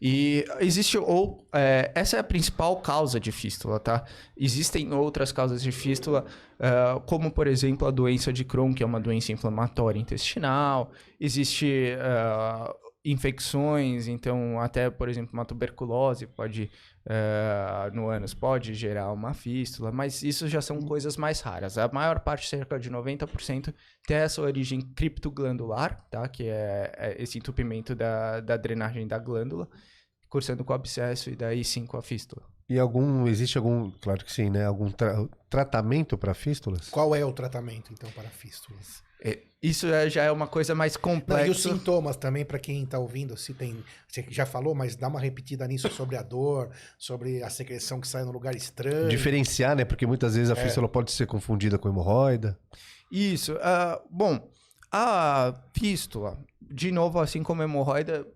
E existe ou é, essa é a principal causa de fístula, tá? Existem outras causas de fístula, uh, como por exemplo a doença de Crohn, que é uma doença inflamatória intestinal. Existe uh, infecções, então até, por exemplo, uma tuberculose pode, uh, no ânus, pode gerar uma fístula, mas isso já são coisas mais raras. A maior parte, cerca de 90%, tem essa origem criptoglandular, tá? que é, é esse entupimento da, da drenagem da glândula, cursando com abscesso e daí sim com a fístula. E algum, existe algum, claro que sim, né? Algum tra tratamento para fístulas? Qual é o tratamento, então, para fístulas? É, isso já é uma coisa mais complexa. Não, e os sintomas também, para quem está ouvindo, se tem. Você já falou, mas dá uma repetida nisso sobre a dor, sobre a secreção que sai no lugar estranho. Diferenciar, né? Porque muitas vezes a é. fístula pode ser confundida com hemorroida. Isso. Uh, bom, a fístula, de novo, assim como a hemorroida,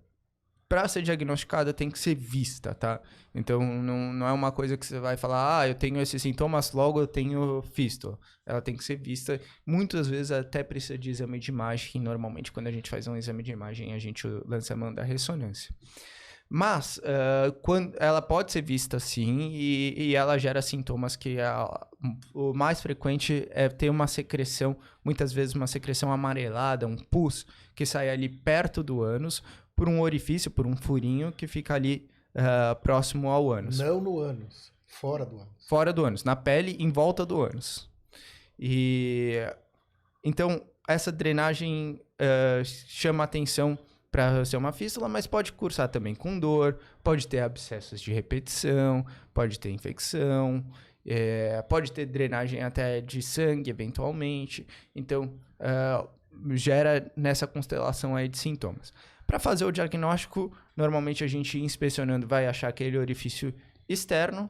para ser diagnosticada tem que ser vista, tá? Então não, não é uma coisa que você vai falar, ah, eu tenho esses sintomas, logo eu tenho fístula. Ela tem que ser vista. Muitas vezes até precisa de exame de imagem, e normalmente quando a gente faz um exame de imagem, a gente lança a mão da ressonância. Mas uh, quando, ela pode ser vista sim e, e ela gera sintomas que a, o mais frequente é ter uma secreção, muitas vezes uma secreção amarelada, um pus que sai ali perto do ânus por um orifício, por um furinho que fica ali uh, próximo ao ânus. Não no ânus, fora do ânus. Fora do ânus, na pele em volta do ânus. E então essa drenagem uh, chama atenção para ser uma fístula, mas pode cursar também com dor, pode ter abscessos de repetição, pode ter infecção, é, pode ter drenagem até de sangue, eventualmente. Então, uh, gera nessa constelação aí de sintomas. Para fazer o diagnóstico, normalmente a gente inspecionando vai achar aquele orifício externo.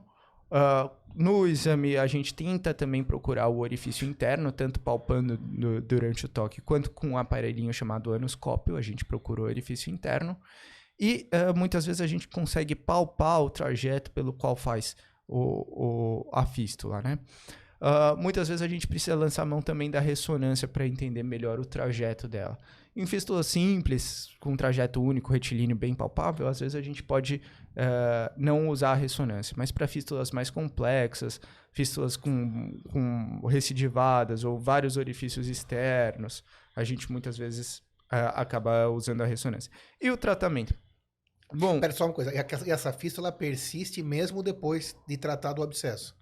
Uh, no exame, a gente tenta também procurar o orifício interno, tanto palpando durante o toque, quanto com um aparelhinho chamado anoscópio, a gente procura o orifício interno. E uh, muitas vezes a gente consegue palpar o trajeto pelo qual faz o, o a fístula, né? Uh, muitas vezes a gente precisa lançar a mão também da ressonância para entender melhor o trajeto dela. Em fístula simples, com um trajeto único, retilíneo bem palpável, às vezes a gente pode uh, não usar a ressonância, mas para fístulas mais complexas, fístulas com, com recidivadas ou vários orifícios externos, a gente muitas vezes uh, acaba usando a ressonância. E o tratamento? Bom, Pera só uma coisa, essa fístula persiste mesmo depois de tratar do abscesso?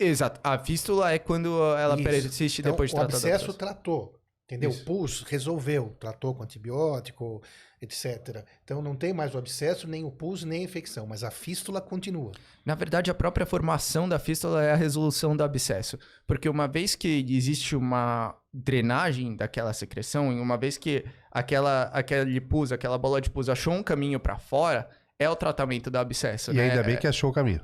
Exato. A fístula é quando ela Isso. persiste então, depois de tratar o abscesso tratou. Entendeu? Isso. O pulso resolveu, tratou com antibiótico, etc. Então não tem mais o abscesso, nem o pulso, nem a infecção, mas a fístula continua. Na verdade, a própria formação da fístula é a resolução do abscesso. Porque uma vez que existe uma drenagem daquela secreção, e uma vez que aquela, aquele pus, aquela bola de pus achou um caminho para fora, é o tratamento do abscesso. E né? ainda bem que achou o caminho.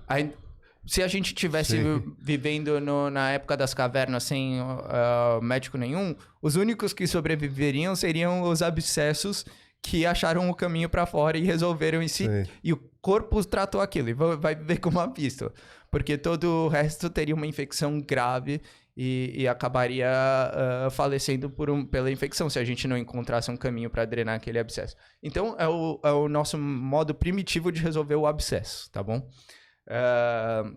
Se a gente tivesse Sim. vivendo no, na época das cavernas sem uh, médico nenhum, os únicos que sobreviveriam seriam os abscessos que acharam o caminho para fora e resolveram em si. Sim. E o, corpo tratou aquilo e vai viver com uma fístula. *laughs* Porque todo o resto teria uma infecção grave e, e acabaria ah, falecendo por um, pela infecção se a gente não encontrasse um caminho para drenar aquele abscesso. Então, é o, é o nosso modo primitivo de resolver o abscesso, tá bom? Ah,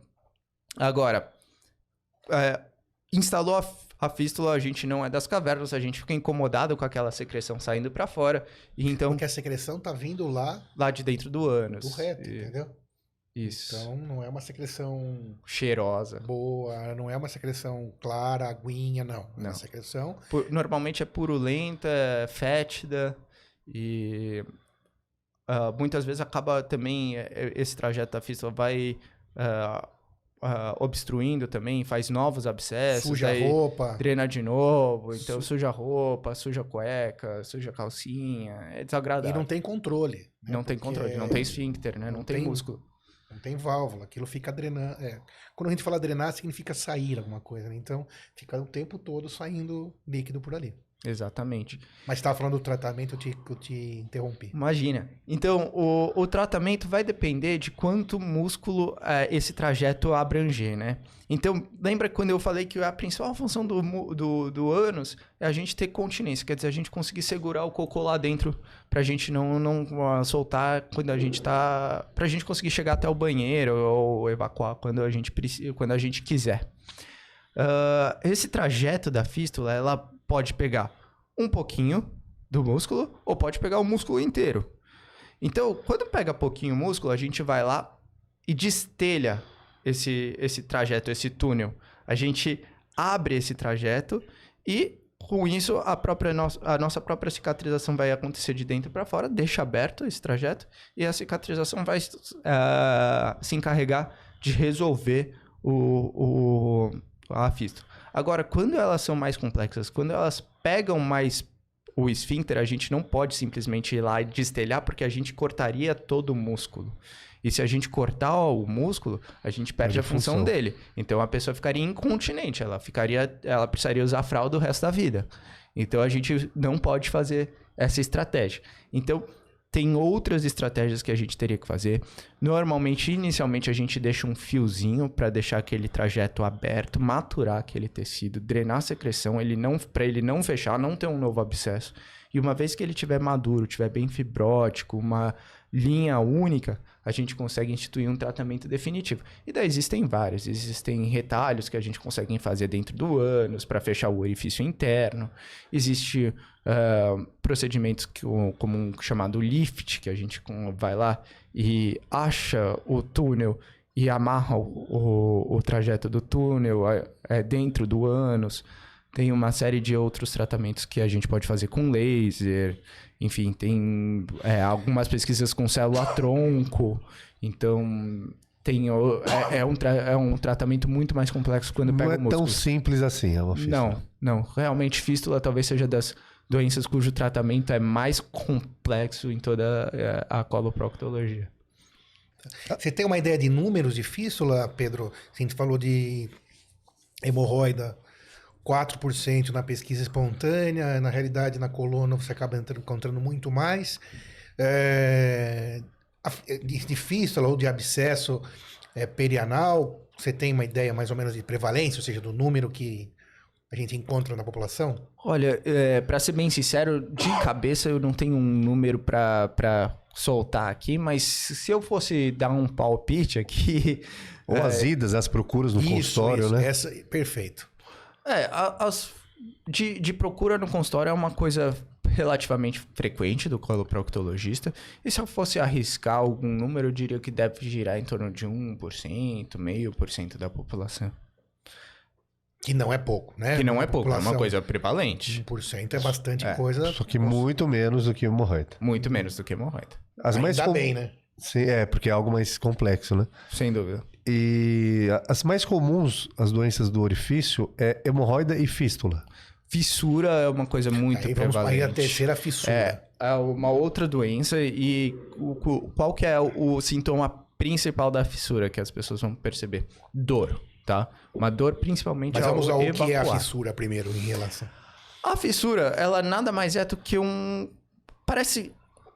agora, é, instalou a, a fístula, a gente não é das cavernas, a gente fica incomodado com aquela secreção saindo para fora, e então Porque a secreção tá vindo lá lá de dentro do ânus. do reto, E- entendeu? Isso. Então não é uma secreção Cheirosa. boa, não é uma secreção clara, aguinha, não. É Não. uma secreção Pu- Normalmente é purulenta, é fétida e ah, muitas vezes acaba também eh, eh, esse trajeto da fístula vai ah, ah, obstruindo também, faz novos abscessos, suja a aí roupa. drena de novo, então Su- suja a roupa, suja a cueca, suja a calcinha, é E desagradável. não tem controle. né? Não tem controle, não tem esfíncter, né? Não, não tem, tem- músculo. Não tem válvula, aquilo fica drenando. é. Quando a gente fala drenar, significa sair alguma coisa, né? Então fica o tempo todo saindo líquido por ali. Exatamente. Mas estava falando do tratamento, eu te, eu te interrompi. Imagina. Então, o, o tratamento vai depender de quanto músculo eh, esse trajeto abranger, né? Então, lembra quando eu falei que a principal função do, do, do ânus é a gente ter continência, quer dizer, a gente conseguir segurar o cocô lá dentro pra gente não, não ah, soltar quando a gente tá... pra gente conseguir chegar até o banheiro ou evacuar quando a gente, quando a gente quiser. Ah, esse trajeto da fístula, ela pode pegar um pouquinho do músculo ou pode pegar o músculo inteiro. Então, quando pega pouquinho músculo, a gente vai lá e destelha esse, esse trajeto, esse túnel. A gente abre esse trajeto e, com isso, a, própria nossa, a nossa própria cicatrização vai acontecer de dentro para fora, deixa aberto esse trajeto e a cicatrização vai ah, se encarregar de resolver o, o, a fístula. Agora, quando elas são mais complexas, quando elas pegam mais o esfíncter, a gente não pode simplesmente ir lá e destelhar, porque a gente cortaria todo o músculo. E se a gente cortar o músculo, a gente perde a a função, função. dele. Então a pessoa ficaria incontinente, ela ficaria, ela precisaria usar fralda o resto da vida. Então a gente não pode fazer essa estratégia. Então tem outras estratégias que a gente teria que fazer. Normalmente, inicialmente, a gente deixa um fiozinho para deixar aquele trajeto aberto, maturar aquele tecido, drenar a secreção, ele não para ele não fechar, não ter um novo abscesso. E uma vez que ele tiver maduro, tiver bem fibrótico, uma linha única, a gente consegue instituir um tratamento definitivo. E daí existem vários, existem retalhos que a gente consegue fazer dentro do ânus para fechar o orifício interno. Existe ah, procedimentos que, como um chamado lift, que a gente vai lá e acha o túnel e amarra o, o- o trajeto do túnel é, dentro do ânus. Tem uma série de outros tratamentos que a gente pode fazer com laser. Enfim, tem é, algumas pesquisas com célula-tronco. Então, tem, é, é um é um tratamento muito mais complexo quando Não pega é o músculo. tão simples assim, é uma fístula. Não, não. Realmente, fístula talvez seja das doenças cujo tratamento é mais complexo em toda eh, a coloproctologia. Você tem uma ideia de números de fístula, Pedro? A gente falou de hemorroida, 4% na pesquisa espontânea, na realidade, na coluna você acaba entrando- encontrando muito mais. É, a- de, fístula ou de abscesso é, perianal, você tem uma ideia mais ou menos de prevalência, ou seja, do número que a gente encontra na população? Olha, é, para ser bem sincero, de cabeça eu não tenho um número pra soltar aqui, mas se eu fosse dar um palpite aqui. Ou as idas, as procuras no consultório, né? Essa, perfeito. É, a- as, de, de procura no consultório é uma coisa relativamente frequente do coloproctologista. E se eu fosse arriscar algum número, eu diria que deve girar em torno de 1%, meio por cento da população. Que não é pouco, né? Que não é pouco, é uma coisa prevalente. 1% é bastante É. coisa. Só que muito menos do que hemorroida. Muito menos do que hemorroida. As mais Ainda com- bem, né? Sim, é, porque é algo mais complexo, né? Sem dúvida. E as mais comuns, as doenças do orifício, é hemorroida e fístula. Fissura é uma coisa muito Aí vamos prevalente. aí a terceira fissura. É, é uma outra doença e o- qual que é o, o sintoma principal da fissura que as pessoas vão perceber? Dor, tá? Uma dor principalmente Mas vamos ao ao que é a fissura primeiro em relação. A fissura, ela nada mais é do que um... Parece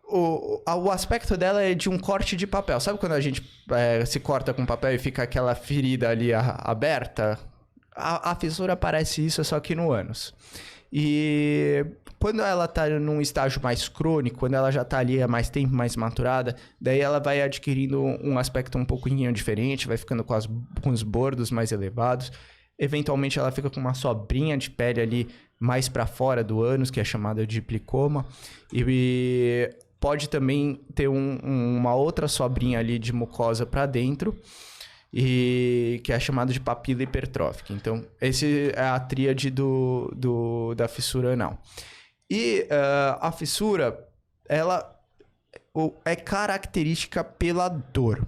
o, o aspecto dela é de um corte de papel. Sabe quando a gente é, se corta com papel e fica aquela ferida ali a, aberta? A, a, fissura parece isso, só que no ânus. E quando ela tá num estágio mais crônico, quando ela já tá ali há mais tempo, mais maturada, daí ela vai adquirindo um aspecto um pouquinho diferente, vai ficando com, as, com os bordos mais elevados. Eventualmente ela fica com uma sobrinha de pele ali mais para fora do ânus, que é chamada de plicoma. E pode também ter um, um, uma outra sobrinha ali de mucosa para dentro e que é chamado de papila hipertrófica. Então, esse é a tríade do, do, da fissura anal. E uh, a fissura, ela é característica pela dor.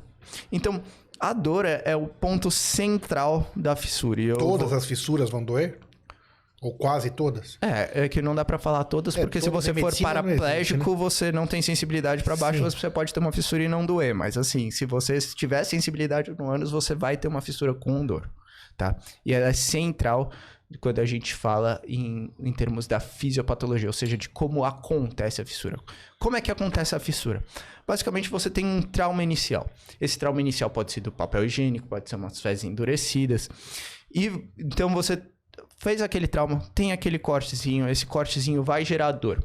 Então, a dor é, é o ponto central da fissura. Todas vou... as fissuras vão doer? Ou quase todas? É, é que não dá para falar todas, é, porque se você for paraplégico, existe, né? você não tem sensibilidade para baixo, Sim. você pode ter uma fissura e não doer. Mas assim, se você tiver sensibilidade no ânus, você vai ter uma fissura com dor, tá? E ela é central quando a gente fala em, em termos da fisiopatologia, ou seja, de como acontece a fissura. Como é que acontece a fissura? Basicamente, você tem um trauma inicial. Esse trauma inicial pode ser do papel higiênico, pode ser umas fezes endurecidas. E então você fez aquele trauma, tem aquele cortezinho, esse cortezinho vai gerar dor.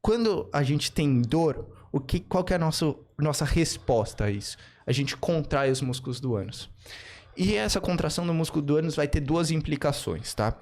Quando a gente tem dor, o que, qual que é a nossa, nossa resposta a isso? A gente contrai os músculos do ânus. E essa contração do músculo do ânus vai ter duas implicações, tá?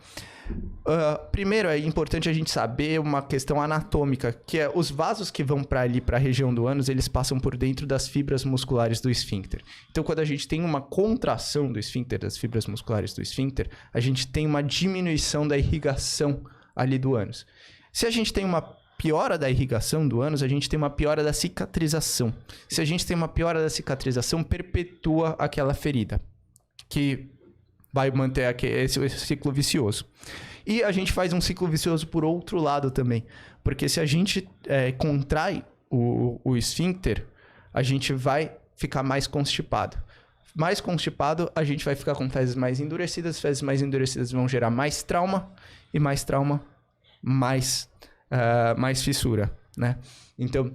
Uh, primeiro, é importante a gente saber uma questão anatômica, que é os vasos que vão para ali, para a região do ânus, eles passam por dentro das fibras musculares do esfíncter. Então, quando a gente tem uma contração do esfíncter, das fibras musculares do esfíncter, a gente tem uma diminuição da irrigação ali do ânus. Se a gente tem uma piora da irrigação do ânus, a gente tem uma piora da cicatrização. Se a gente tem uma piora da cicatrização, perpetua aquela ferida, que vai manter esse ciclo vicioso. E a gente faz um ciclo vicioso por outro lado também. Porque se a gente é, contrai o, o esfíncter, a gente vai ficar mais constipado. Mais constipado, a gente vai ficar com fezes mais endurecidas. Fezes mais endurecidas vão gerar mais trauma. E mais trauma, mais, uh, mais fissura, né? Então,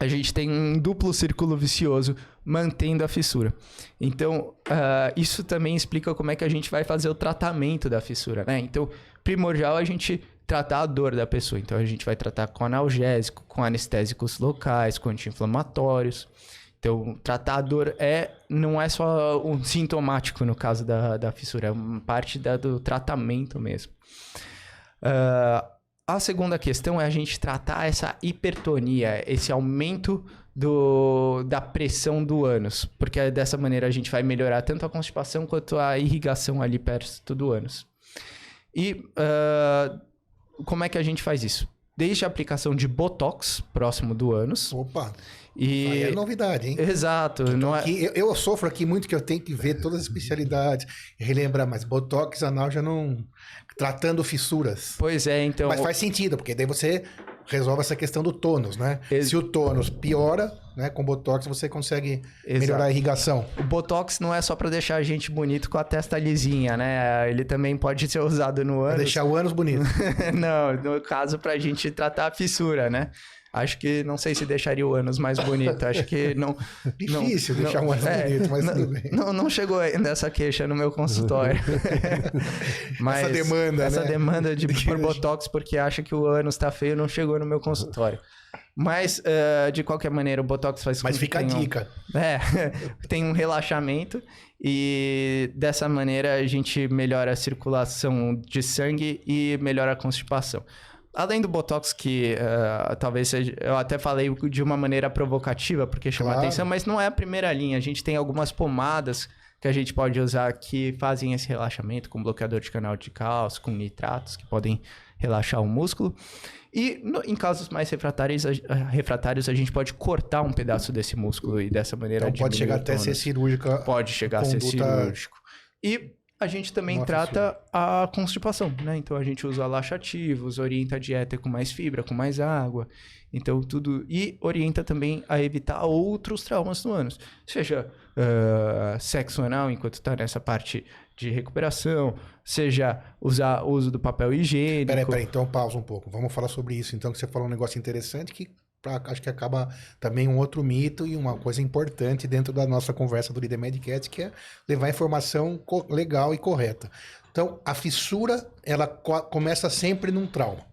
a gente tem um duplo círculo vicioso mantendo a fissura. Então, uh, isso também explica como é que a gente vai fazer o tratamento da fissura, né? Então, primordial é a gente tratar a dor da pessoa. Então, a gente vai tratar com analgésico, com anestésicos locais, com anti-inflamatórios. Então, tratar a dor é, não é só um sintomático no caso da, da fissura, é uma parte da, do tratamento mesmo. Uh, a segunda questão é a gente tratar essa hipertonia, esse aumento do, da pressão do ânus, porque dessa maneira a gente vai melhorar tanto a constipação quanto a irrigação ali perto do ânus. E uh, como é que a gente faz isso? Desde a aplicação de Botox próximo do ânus. Opa! E... Aí é novidade, hein? Exato. Não é... aqui, eu, eu, sofro aqui muito que eu tenho que ver todas as especialidades, relembrar, mas Botox anal já não... Tratando fissuras. Pois é, então... Mas faz sentido, porque daí você resolve essa questão do tônus, né? Ex Se o tônus piora, né, com botox você consegue Exato. melhorar a irrigação. O botox não é só para deixar a gente bonito com a testa lisinha, né? Ele também pode ser usado no ânus. Pra deixar o ânus bonito. *laughs* não, no caso pra gente tratar a fissura, né? Acho que não sei se deixaria o ânus mais bonito. Acho que não. *laughs* Difícil não, deixar não, um ânus é, bonito, mas não, tudo bem. Não, não chegou ainda essa queixa no meu consultório. *laughs* mas essa demanda, Essa né? demanda de *laughs* por botox porque acha que o ânus tá feio não chegou no meu consultório. Mas, uh, de qualquer maneira, o Botox faz Mas fica a dica. Um, é, tem um relaxamento e dessa maneira a gente melhora a circulação de sangue e melhora a constipação. Além do Botox, que uh, talvez seja, eu até falei de uma maneira provocativa, porque chama claro. atenção, mas não é a primeira linha. A gente tem algumas pomadas que a gente pode usar que fazem esse relaxamento, com bloqueador de canal de cálcio, com nitratos, que podem relaxar o músculo. E no, em casos mais refratários a, refratários, a gente pode cortar um pedaço desse músculo e dessa maneira então, pode chegar até a ser cirúrgica. Pode chegar a ser cirúrgico. E a gente também trata a constipação, né? Então a gente usa laxativos, orienta a dieta com mais fibra, com mais água. Então tudo. E orienta também a evitar outros traumas no ânus. Seja uh, sexo anal, enquanto está nessa parte de recuperação, seja usar o uso do papel higiênico. Peraí, peraí, então pausa um pouco. Vamos falar sobre isso. Então, que você falou um negócio interessante que pra- acho que acaba também um outro mito e uma coisa importante dentro da nossa conversa do Líder Medcat, que é levar informação legal e correta. Então, a fissura, ela co- começa sempre num trauma,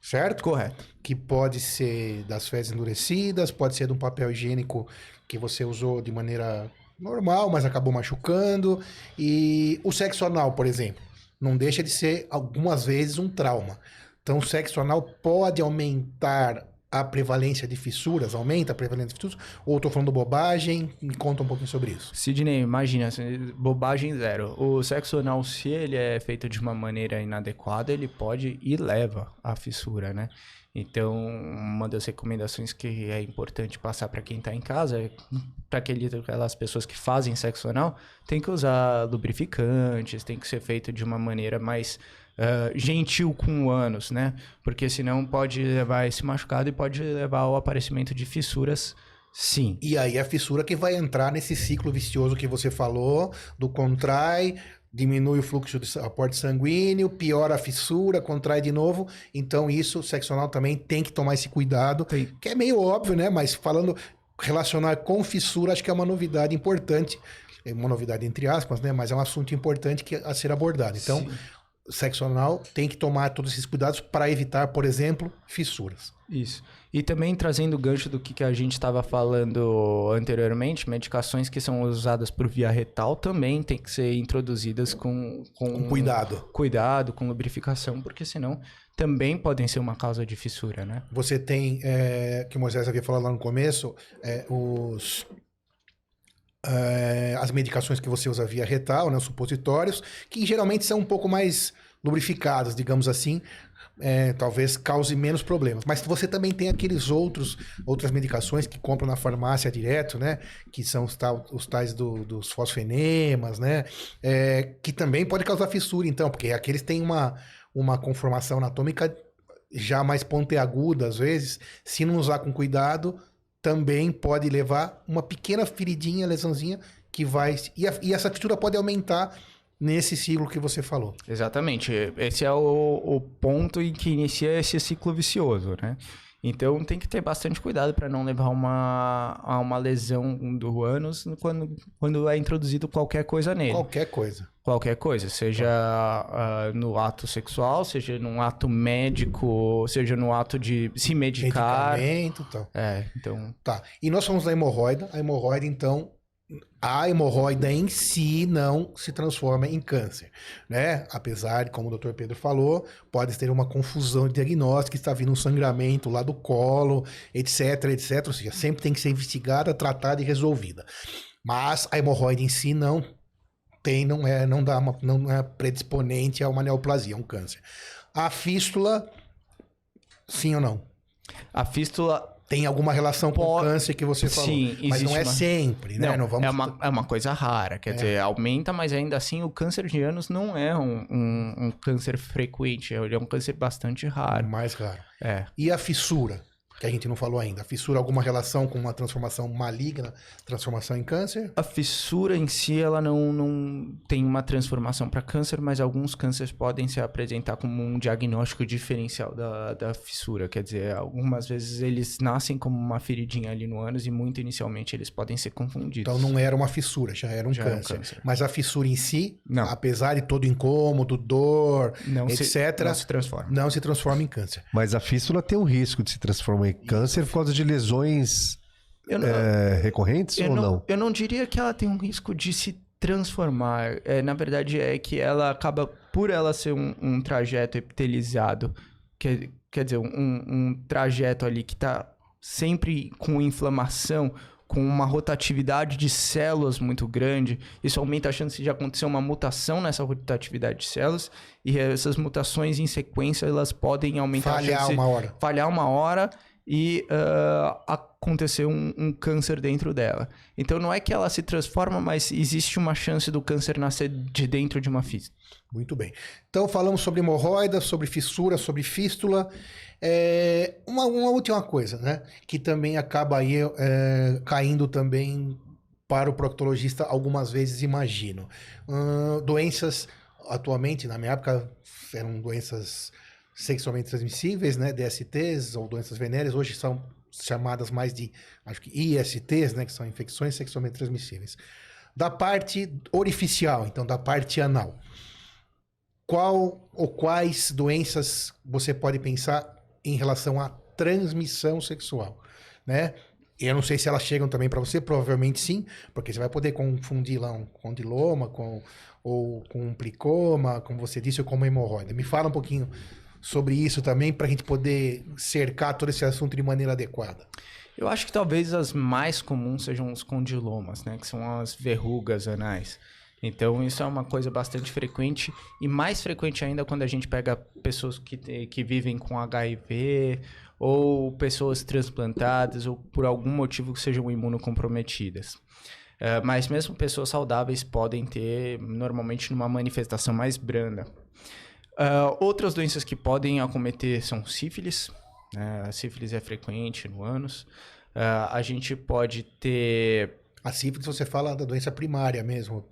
certo? Correto. que pode ser das fezes endurecidas, pode ser de um papel higiênico que você usou de maneira normal, mas acabou machucando. E o sexo anal, por exemplo, não deixa de ser algumas vezes um trauma. Então, o sexo anal pode aumentar a prevalência de fissuras, aumenta a prevalência de fissuras, ou estou falando bobagem? Me conta um pouquinho sobre isso. Sidney, imagina, assim, bobagem zero. O sexo anal, se ele é feito de uma maneira inadequada, ele pode e leva à fissura, né? Então, uma das recomendações que é importante passar para quem está em casa é para aquelas pessoas que fazem sexo anal, tem que usar lubrificantes, tem que ser feito de uma maneira mais ah, gentil com o ânus, né? Porque senão pode levar esse machucado e pode levar ao aparecimento de fissuras, sim. E aí a fissura que vai entrar nesse ciclo vicioso que você falou, do contrai, diminui o fluxo de aporte sanguíneo, piora a fissura, contrai de novo. Então isso, o sexo anal também tem que tomar esse cuidado, Tem. que é meio óbvio, né? Mas falando, relacionar com fissura, acho que é uma novidade importante. É uma novidade entre aspas, né? Mas é um assunto importante que, a ser abordado. Então, Sim. Sexo anal tem que tomar todos esses cuidados para evitar, por exemplo, fissuras. Isso. E também trazendo o gancho do que, que a gente estava falando anteriormente, medicações que são usadas por via retal também tem que ser introduzidas com, com, Com cuidado. cuidado, com lubrificação, porque senão também podem ser uma causa de fissura, né? Você tem, é, que o Moisés havia falado lá no começo, é, os, é, as medicações que você usa via retal, né, os supositórios, que geralmente são um pouco mais lubrificados, digamos assim, é, talvez cause menos problemas. Mas você também tem aqueles outros outras medicações que compram na farmácia direto, né? Que são os, tal- os tais do- dos fosfenemas, né? É, que também pode causar fissura, então, porque aqueles têm uma, uma conformação anatômica já mais pontiaguda, às vezes. Se não usar com cuidado, também pode levar uma pequena feridinha, lesãozinha, que vai. E, a- e essa fissura pode aumentar nesse ciclo que você falou. Exatamente. Esse é o, o ponto em que inicia esse ciclo vicioso, né? Então tem que ter bastante cuidado para não levar uma, a uma lesão do ânus quando, quando é introduzido qualquer coisa nele. Qualquer coisa. Qualquer coisa, seja ah, no ato sexual, seja num ato médico, seja no ato de se medicar. Medicamento tal. É, então. Tá. E nós falamos da hemorroida. A hemorroida, então, a hemorroida em si não se transforma em câncer, né? Apesar como o Dr. Pedro falou, pode ter uma confusão de diagnóstico, está vindo um sangramento lá do colo, etc, etc. Ou seja, sempre tem que ser investigada, tratada e resolvida. Mas a hemorroida em si não tem, não é, não dá uma, não é predisponente a uma neoplasia, um câncer. A fístula, sim ou não? A fístula. Tem alguma relação com o câncer que você falou. Sim, mas não é uma- sempre, né? Não, Não vamos... é, uma, é uma coisa rara, quer dizer, aumenta, mas ainda assim o câncer de ânus não é um, um, um câncer frequente, ele é um câncer bastante raro. mais raro. É. E a fissura, que a gente não falou ainda. A fissura alguma relação com uma transformação maligna, transformação em câncer? A fissura em si, ela não, não tem uma transformação para câncer, mas alguns cânceres podem se apresentar como um diagnóstico diferencial da, da fissura. Quer dizer, algumas vezes eles nascem como uma feridinha ali no ânus e muito inicialmente eles podem ser confundidos. Então não era uma fissura, já era um, Já era um câncer. câncer. Mas a fissura em si, Não. apesar de todo incômodo, dor, não se, etc., não se transforma. não se transforma em câncer. Mas a fístula tem um risco de se transformar em câncer por causa de lesões não, é, recorrentes ou não, não? eu não diria que ela tem um risco de se transformar. É, na verdade, é que ela acaba, por ela ser um, um trajeto epitelizado, quer, quer dizer, um, um trajeto ali que está sempre com inflamação, com uma rotatividade de células muito grande, isso aumenta a chance de acontecer uma mutação nessa rotatividade de células, e essas mutações em sequência, elas podem aumentar a Falhar chance uma hora. falhar uma hora e ah, acontecer um, um câncer dentro dela. Então não é que ela se transforma, mas existe uma chance do câncer nascer de dentro de uma fístula. Muito bem. Então falamos sobre hemorroida, sobre fissura, sobre fístula. É, uma, uma última coisa, né? Que também acaba aí é, caindo também para o proctologista algumas vezes, imagino. Doenças, atualmente, na minha época, eram doenças sexualmente transmissíveis, né? DSTs ou doenças venéreas, hoje são chamadas mais de, acho que ISTs, né, que são infecções sexualmente transmissíveis. Da parte orificial, então da parte anal, qual ou quais doenças você pode pensar em relação à transmissão sexual, né? Eu não sei se elas chegam também para você, provavelmente sim, porque você vai poder confundir lá um condiloma com ou com um plicoma, como você disse, ou com uma hemorroida. Me fala um pouquinho sobre isso também para a gente poder cercar todo esse assunto de maneira adequada. Eu acho que talvez as mais comuns sejam os condilomas, né? Que são as verrugas anais. Então, isso é uma coisa bastante frequente e mais frequente ainda quando a gente pega pessoas que, que vivem com HIV ou pessoas transplantadas ou por algum motivo que sejam imunocomprometidas. Uh, mas mesmo pessoas saudáveis podem ter, normalmente, numa manifestação mais branda. Uh, outras doenças que podem acometer são sífilis. Né? A sífilis é frequente no ânus. Uh, a gente pode ter... A sífilis você fala da doença primária mesmo,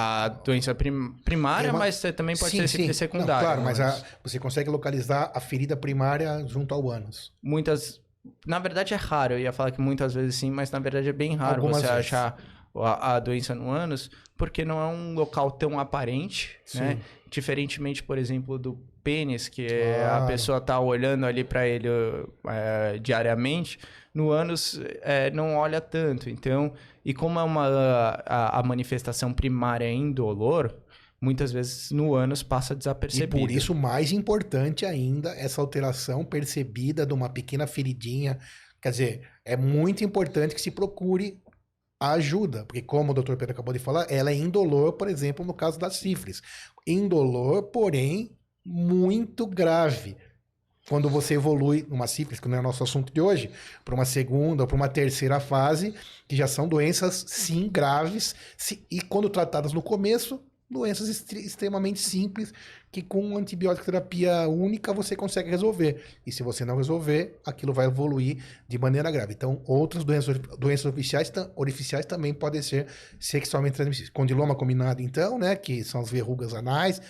a doença prim primária, uma... mas também pode sim, ser sífilis secundária. Não, claro, mas, mas a, você consegue localizar a ferida primária junto ao ânus. Muitas. Na verdade é raro, eu ia falar que muitas vezes sim, mas na verdade é bem raro Algumas você vezes. achar a, a, doença no ânus, porque não é um local tão aparente, sim. né? Diferentemente, por exemplo, do pênis, que ah. a pessoa tá olhando ali para ele é, diariamente, no ânus é, não olha tanto. Então, e como é uma a, a manifestação primária é indolor, muitas vezes no ânus passa desapercebido. E por isso, mais importante ainda, essa alteração percebida de uma pequena feridinha. Quer dizer, é muito importante que se procure ajuda, porque como o Dr. Pedro acabou de falar, ela é indolor, por exemplo, no caso da sífilis. Indolor, porém, muito grave quando você evolui numa sífilis, que não é nosso assunto de hoje, para uma segunda ou para uma terceira fase, que já são doenças, sim, graves, e quando tratadas no começo, doenças extremamente simples, que com antibiótico terapia única você consegue resolver. E se você não resolver, aquilo vai evoluir de maneira grave. Então, outras doenças, doenças oficiais, orificiais também podem ser sexualmente transmissíveis. Condiloma combinado, então, né, que são as verrugas anais,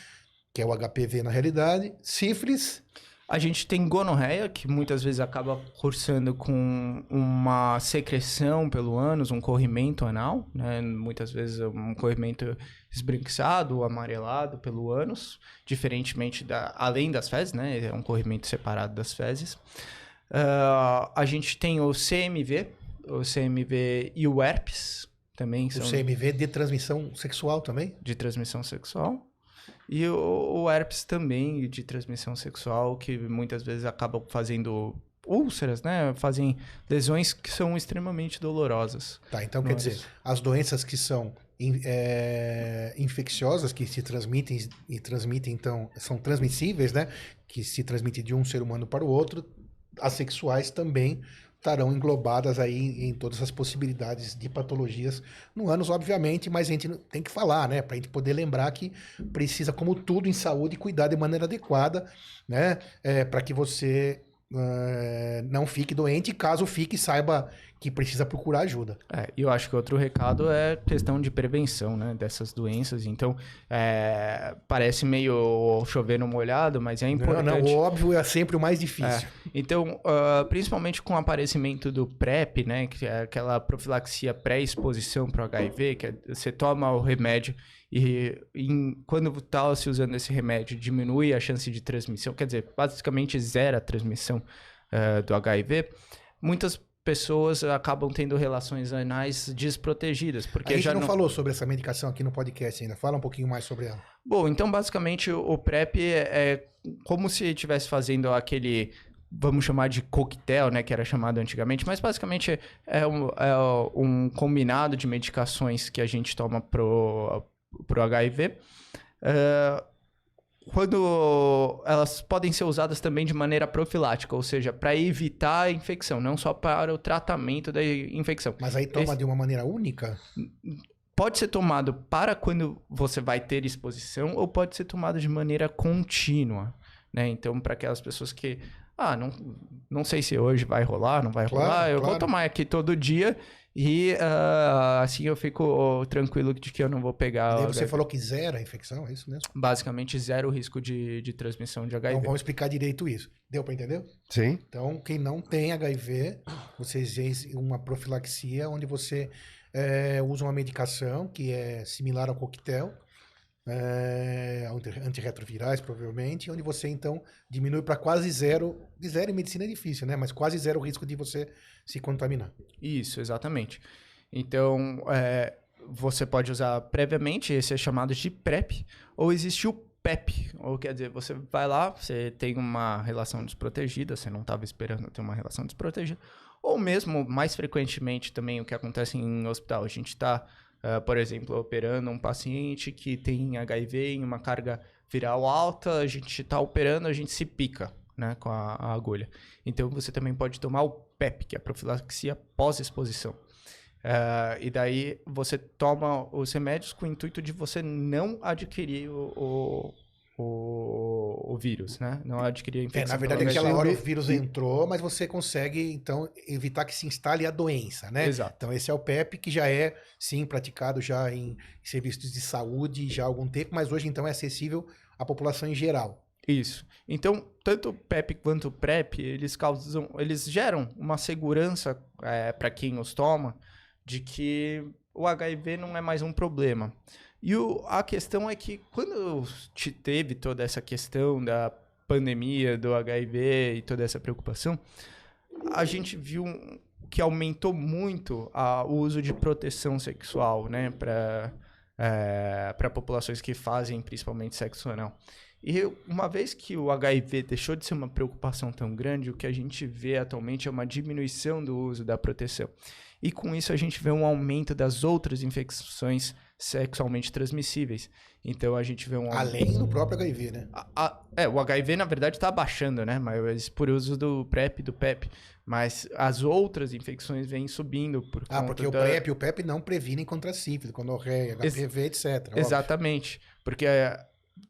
que é o HPV na realidade, sífilis, a gente tem gonorreia, que muitas vezes acaba cursando com uma secreção pelo ânus, um corrimento anal, né? Muitas vezes um corrimento esbranquiçado, amarelado pelo ânus, diferentemente da... além das fezes, né? É um corrimento separado das fezes. Uh, a gente tem o CMV, o CMV e o herpes também. São... O CMV de transmissão sexual também? De transmissão sexual. E o, o herpes também de transmissão sexual, que muitas vezes acabam fazendo úlceras, né? Fazem lesões que são extremamente dolorosas. Tá, então quer dizer, as doenças que são é, infecciosas, que se transmitem e transmitem, então, são transmissíveis, né? Que se transmitem de um ser humano para o outro, as sexuais também estarão englobadas aí em todas as possibilidades de patologias no ânus, obviamente, mas a gente tem que falar, né, para a gente poder lembrar que precisa, como tudo em saúde, cuidar de maneira adequada, né, é, para que você uh, não fique doente, caso fique, saiba que precisa procurar ajuda. É, eu acho que outro recado é questão de prevenção, né, dessas doenças. Então, é, parece meio chover no molhado, mas é importante. Não, não, o óbvio é sempre o mais difícil. É. Então, uh, principalmente com o aparecimento do PrEP, né, que é aquela profilaxia pré-exposição para o HIV, que é, você toma o remédio e em, quando está se usando esse remédio, diminui a chance de transmissão, quer dizer, basicamente zera a transmissão uh, do HIV. Muitas pessoas acabam tendo relações anais desprotegidas. Porque a gente já não, não, falou sobre essa medicação aqui no podcast ainda. Fala um pouquinho mais sobre ela. Bom, então basicamente o PrEP é como se estivesse fazendo aquele vamos chamar de coquetel, né, que era chamado antigamente, mas basicamente é um, é um combinado de medicações que a gente toma pro, pro HIV. Uh, quando elas podem ser usadas também de maneira profilática, ou seja, para evitar a infecção, não só para o tratamento da infecção. Mas aí toma Esse... de uma maneira única? Pode ser tomado para quando você vai ter exposição ou pode ser tomado de maneira contínua, né? Então, para aquelas pessoas que ah, não, não sei se hoje vai rolar, não vai claro, rolar, eu claro. vou tomar aqui todo dia E uh, assim eu fico tranquilo de que eu não vou pegar. E você HIV. falou que zero a infecção, é isso mesmo? Basicamente zero risco de, de transmissão de HIV. Então vamos explicar direito isso. Deu para entender? Sim. Então, quem não tem HIV, você fez uma profilaxia onde você é, usa uma medicação que é similar ao coquetel é, antirretrovirais, provavelmente, onde você então diminui para quase zero. Zero em medicina é difícil, né? Mas quase zero o risco de você se contaminar. Isso, exatamente. Então, é, você pode usar previamente, esse é chamado de PrEP, ou existe o PEP, ou quer dizer, você vai lá, você tem uma relação desprotegida, você não estava esperando ter uma relação desprotegida, ou mesmo, mais frequentemente também, o que acontece em hospital, a gente está Uh, por exemplo, operando um paciente que tem HIV em uma carga viral alta, a gente está operando, a gente se pica né, com a, a, agulha. Então você também pode tomar o PEP, que é a profilaxia pós-exposição. Uh, e daí você toma os remédios com o intuito de você não adquirir o, o o, o vírus, né? Não adquirir a infecção. É, na verdade, aquela hora o vírus entrou, mas você consegue, então, evitar que se instale a doença, né? Exato. Então, esse é o PEP, que já é, sim, praticado já em serviços de saúde já há algum tempo, mas hoje, então, é acessível à população em geral. Isso. Então, tanto o PEP quanto o PrEP, eles causam, eles geram uma segurança é, para quem os toma de que o HIV não é mais um problema. E o, a questão é que quando te teve toda essa questão da pandemia, do HIV e toda essa preocupação, a gente viu que aumentou muito a, o uso de proteção sexual, né, para é, para populações que fazem principalmente sexo anal. E uma vez que o HIV deixou de ser uma preocupação tão grande, o que a gente vê atualmente é uma diminuição do uso da proteção. E com isso a gente vê um aumento das outras infecções sexualmente transmissíveis. Então a gente vê um. Além do próprio HIV, né? A, a, é, o HIV na verdade está abaixando, né? Mas por uso do PrEP, do PEP. Mas as outras infecções vêm subindo por Ah, porque da... o PrEP e o PEP não previnem contra sífilis, gonorreia, HPV, Ex etc. Exatamente. Óbvio. Porque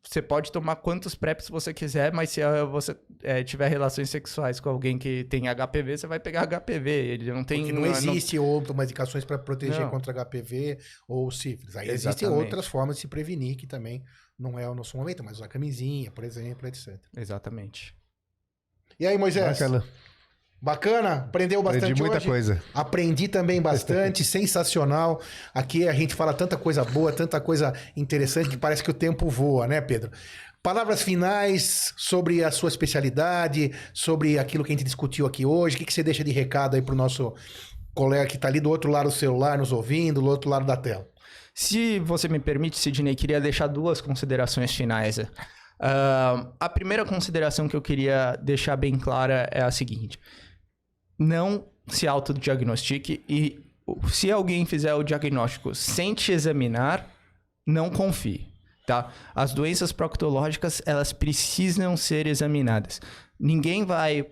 você pode tomar quantos PrEPs você quiser, mas se eh, você é, tiver relações sexuais com alguém que tem HPV, você vai pegar HPV. Ele não tem. Porque não existe não... outras medicações para proteger não. contra HPV ou sífilis. Aí Exatamente. existem outras formas de se prevenir que também não é o nosso momento, mas a camisinha, por exemplo, etc. Exatamente. E aí, Moisés? Bacana. Bacana, aprendeu bastante Aprendi muita hoje. coisa. Aprendi também bastante, *laughs* sensacional. Aqui a gente fala tanta coisa boa, tanta coisa interessante que parece que o tempo voa, né, Pedro? Palavras finais sobre a sua especialidade, sobre aquilo que a gente discutiu aqui hoje. O que, que você deixa de recado aí pro nosso colega que está ali do outro lado do celular, nos ouvindo, do outro lado da tela? Se você me permite, Sidney, queria deixar duas considerações finais. Uh, a primeira consideração que eu queria deixar bem clara é a seguinte não se autodiagnostique e se alguém fizer o diagnóstico sem te examinar, não confie, tá? As doenças proctológicas, elas precisam ser examinadas. Ninguém vai uh,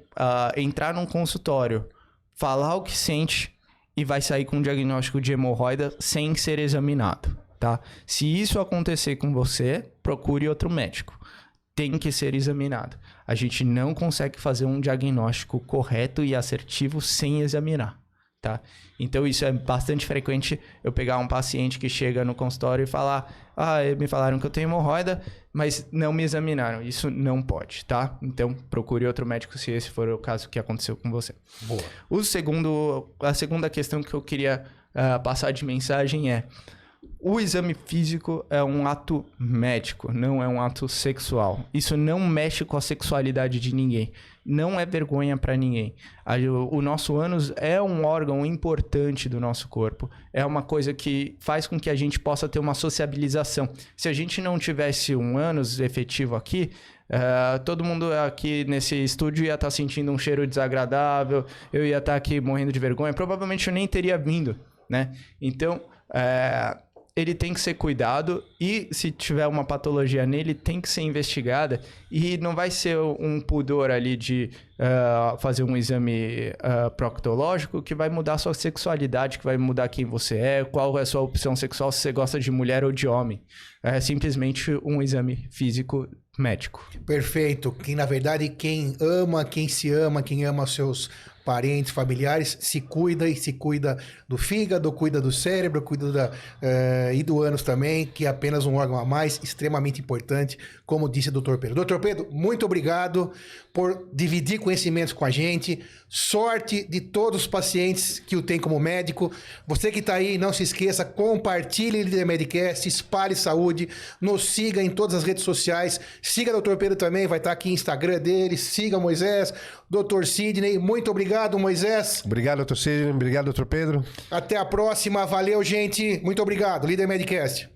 entrar num consultório, falar o que sente e vai sair com um diagnóstico de hemorroida sem ser examinado, tá? Se isso acontecer com você, procure outro médico. Tem que ser examinado a gente não consegue fazer um diagnóstico correto e assertivo sem examinar, tá? Então isso é bastante frequente eu pegar um paciente que chega no consultório e falar: "Ah, me falaram que eu tenho hemorroida, mas não me examinaram". Isso não pode, tá? Então procure outro médico se esse for o caso que aconteceu com você. Boa. O segundo, a segunda questão que eu queria uh, passar de mensagem é o exame físico é um ato médico, não é um ato sexual. Isso não mexe com a sexualidade de ninguém. Não é vergonha para ninguém. O nosso ânus é um órgão importante do nosso corpo. É uma coisa que faz com que a gente possa ter uma sociabilização. Se a gente não tivesse um ânus efetivo aqui, Uh, todo mundo aqui nesse estúdio ia estar tá sentindo um cheiro desagradável, eu ia estar tá aqui morrendo de vergonha, provavelmente eu nem teria vindo, né? Então, uh, ele tem que ser cuidado e se tiver uma patologia nele, tem que ser investigada e não vai ser um pudor ali de uh, fazer um exame uh, proctológico que vai mudar sua sexualidade, que vai mudar quem você é, qual é a sua opção sexual, se você gosta de mulher ou de homem. É simplesmente um exame físico médico. Perfeito. Que na verdade quem ama, quem se ama, quem ama seus parentes, familiares, se cuida e se cuida do fígado, cuida do cérebro, cuida da, eh, e do ânus também, que é apenas um órgão a mais, extremamente importante, como disse o doutor Pedro. Doutor Pedro, muito obrigado por dividir conhecimentos com a gente. Sorte de todos os pacientes que o tem como médico. Você que está aí, não se esqueça, compartilhe o Líder Medcast, espalhe saúde, nos siga em todas as redes sociais. Siga o Dr. Pedro também, vai estar aqui no Instagram dele. Siga Moisés, Dr. Sidney. Muito obrigado, Moisés. Obrigado, doutor Sidney. Obrigado, doutor Pedro. Até a próxima. Valeu, gente. Muito obrigado. Líder Medcast.